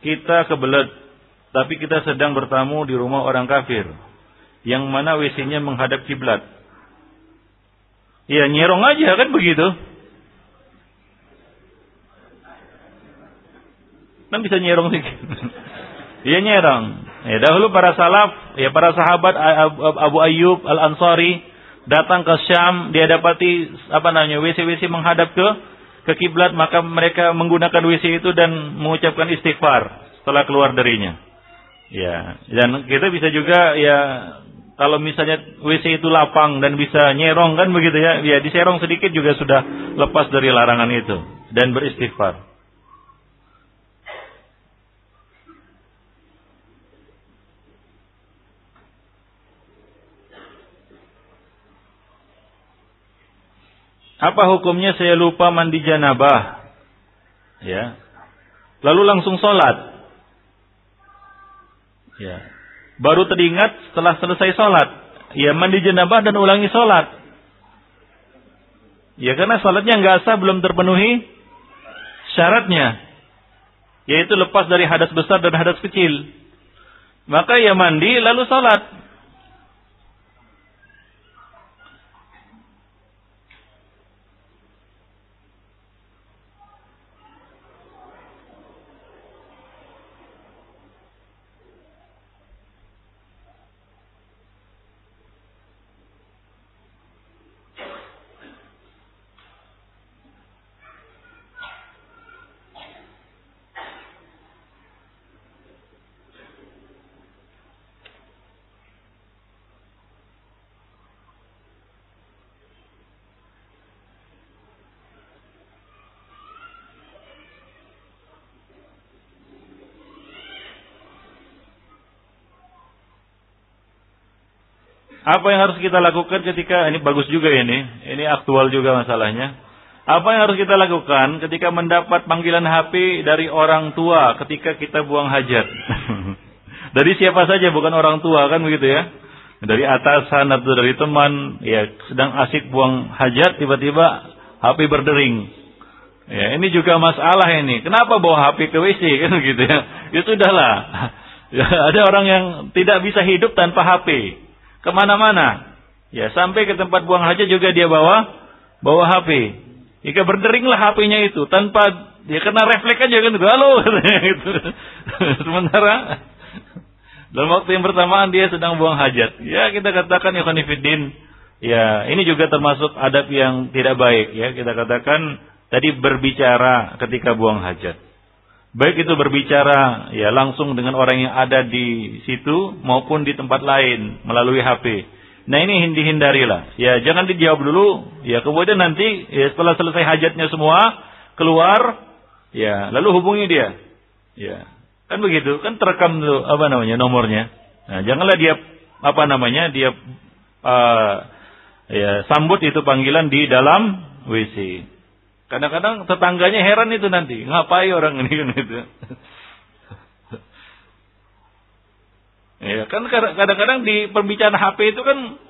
kita kebelet tapi kita sedang bertamu di rumah orang kafir yang mana WC-nya menghadap kiblat? Ya nyerong aja kan begitu. Kan bisa nyerong sih. Iya nyerong. Ya dahulu para salaf, ya para sahabat Abu Ayyub Al Ansari datang ke Syam, dia dapati apa namanya WC-WC menghadap ke ke kiblat maka mereka menggunakan WC itu dan mengucapkan istighfar setelah keluar darinya. Ya, dan kita bisa juga ya kalau misalnya WC itu lapang dan bisa nyerong kan begitu ya, ya diserong sedikit juga sudah lepas dari larangan itu dan beristighfar. Apa hukumnya saya lupa mandi janabah? Ya. Lalu langsung sholat. Ya. Baru teringat setelah selesai sholat. Ya mandi janabah dan ulangi sholat. Ya karena sholatnya nggak sah belum terpenuhi syaratnya. Yaitu lepas dari hadas besar dan hadas kecil. Maka ya mandi lalu sholat. Apa yang harus kita lakukan ketika ini bagus juga ini, ini aktual juga masalahnya. Apa yang harus kita lakukan ketika mendapat panggilan HP dari orang tua ketika kita buang hajat? dari siapa saja bukan orang tua kan begitu ya? Dari atasan atau dari teman, ya sedang asik buang hajat tiba-tiba HP berdering. Ya, ini juga masalah ini. Kenapa bawa HP ke WC kan gitu ya? Ya sudahlah. Ya, ada orang yang tidak bisa hidup tanpa HP ke mana-mana. Ya, sampai ke tempat buang hajat juga dia bawa bawa HP. Jika berderinglah HP-nya itu tanpa dia kena refleks aja kan halo gitu. Sementara dalam waktu yang bersamaan dia sedang buang hajat. Ya kita katakan ya konfidin. Ya ini juga termasuk adab yang tidak baik ya kita katakan tadi berbicara ketika buang hajat. Baik itu berbicara ya langsung dengan orang yang ada di situ maupun di tempat lain melalui HP. Nah ini dihindarilah. Ya jangan dijawab dulu. Ya kemudian nanti ya setelah selesai hajatnya semua keluar ya lalu hubungi dia. Ya kan begitu kan terekam tuh apa namanya nomornya. Nah janganlah dia apa namanya dia uh, ya sambut itu panggilan di dalam WC. Kadang-kadang tetangganya heran itu nanti, ngapain orang ini kan itu. ya kan kadang-kadang di pembicaraan HP itu kan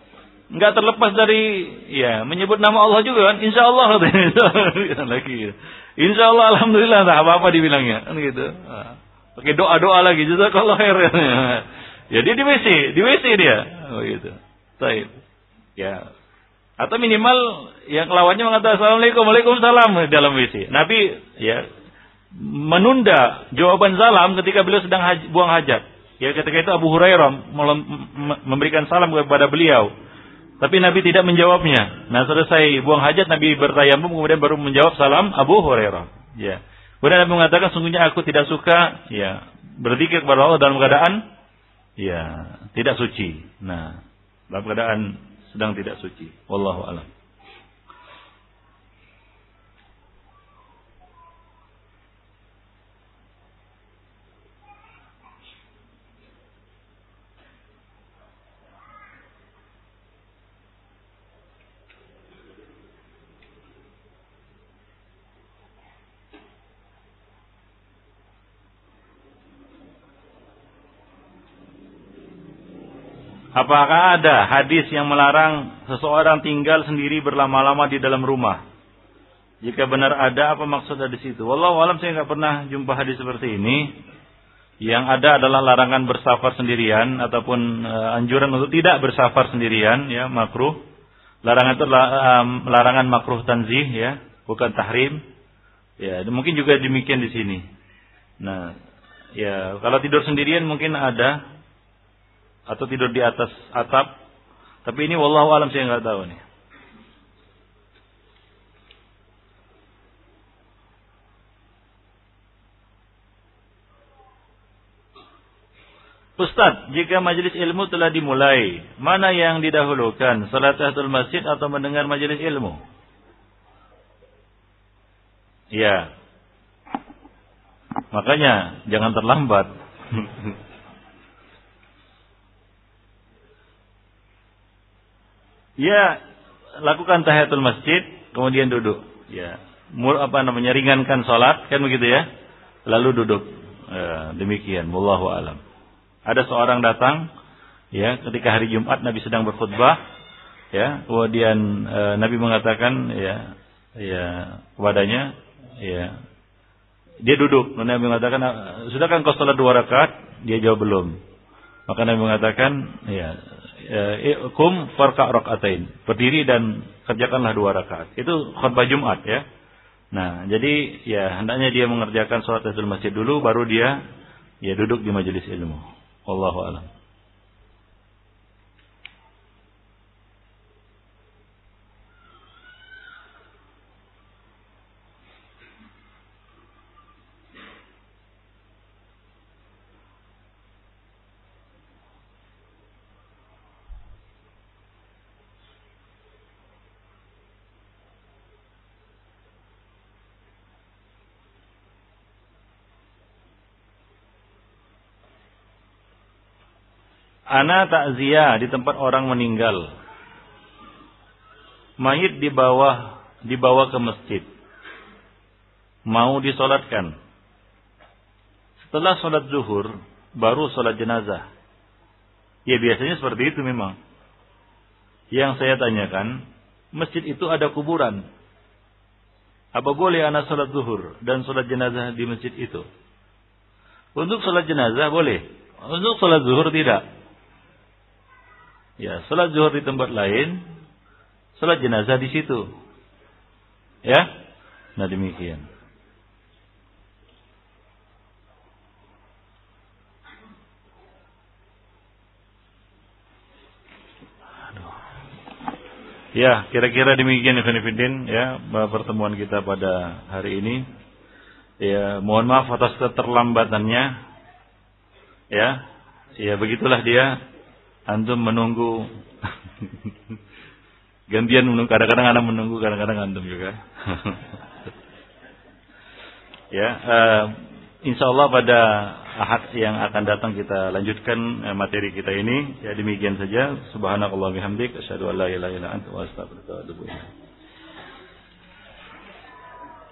nggak terlepas dari ya menyebut nama Allah juga kan insya Allah lagi insya Allah alhamdulillah tak apa apa dibilangnya kan gitu pakai doa doa lagi kalau khair Ya dia di WC, di WC dia. Oh gitu. Baik. Ya. Atau minimal yang lawannya mengatakan Assalamualaikum, Waalaikumsalam dalam WC. Nabi ya menunda jawaban salam ketika beliau sedang haj buang hajat. Ya ketika itu Abu Hurairah memberikan salam kepada beliau. Tapi Nabi tidak menjawabnya. Nah selesai buang hajat Nabi bertayamum kemudian baru menjawab salam Abu Hurairah. Ya. Kemudian Nabi mengatakan sungguhnya aku tidak suka ya berzikir kepada Allah dalam keadaan ya tidak suci. Nah, dalam keadaan sedang tidak suci. Wallahu a'lam. Apakah ada hadis yang melarang seseorang tinggal sendiri berlama-lama di dalam rumah? Jika benar ada, apa maksud di situ? Wallahu alam saya nggak pernah jumpa hadis seperti ini. Yang ada adalah larangan bersafar sendirian ataupun uh, anjuran untuk tidak bersafar sendirian, ya makruh. Larangan itu um, larangan makruh tanzih, ya, bukan tahrim. Ya, mungkin juga demikian di sini. Nah, ya kalau tidur sendirian mungkin ada atau tidur di atas atap. Tapi ini wallahu alam saya nggak tahu nih. Ustaz, jika majelis ilmu telah dimulai, mana yang didahulukan? Salat tahiyatul masjid atau mendengar majelis ilmu? Ya. Makanya jangan terlambat. Ya, lakukan tahiyatul masjid, kemudian duduk. Ya, mur apa namanya ringankan sholat, kan begitu ya. Lalu duduk. Ya, demikian. Wallahu alam. Ada seorang datang, ya, ketika hari Jumat Nabi sedang berkhutbah, ya, kemudian e, Nabi mengatakan, ya, ya, kepadanya, ya, dia duduk. Nabi mengatakan, sudahkah engkau sholat dua rakaat? Dia jawab belum. Maka Nabi mengatakan, ya, kum farka rakaatain. Berdiri dan kerjakanlah dua rakaat. Itu khutbah Jumat ya. Nah, jadi ya hendaknya dia mengerjakan sholat tahiyatul masjid dulu baru dia ya duduk di majelis ilmu. Wallahu a'lam. Ana takziah di tempat orang meninggal. Mayit di bawah dibawa ke masjid. Mau disolatkan. Setelah solat zuhur, baru solat jenazah. Ya biasanya seperti itu memang. Yang saya tanyakan, masjid itu ada kuburan. Apa boleh anak solat zuhur dan solat jenazah di masjid itu? Untuk solat jenazah boleh. Untuk solat zuhur tidak. Ya, salat zuhur di tempat lain, salat jenazah di situ. Ya? Nah demikian. Ya, kira-kira demikian Ibn ya pertemuan kita pada hari ini. Ya, mohon maaf atas keterlambatannya. Ya, ya begitulah dia antum menunggu. Gantian menunggu. Kadang-kadang anak menunggu kadang-kadang antum juga. Ya uh, insya Allah pada ahad yang akan datang kita lanjutkan uh, materi kita ini. Ya demikian saja. Subhanakallah bihamdik asyhadu an la ilaha illa anta wa astaghfiruka wa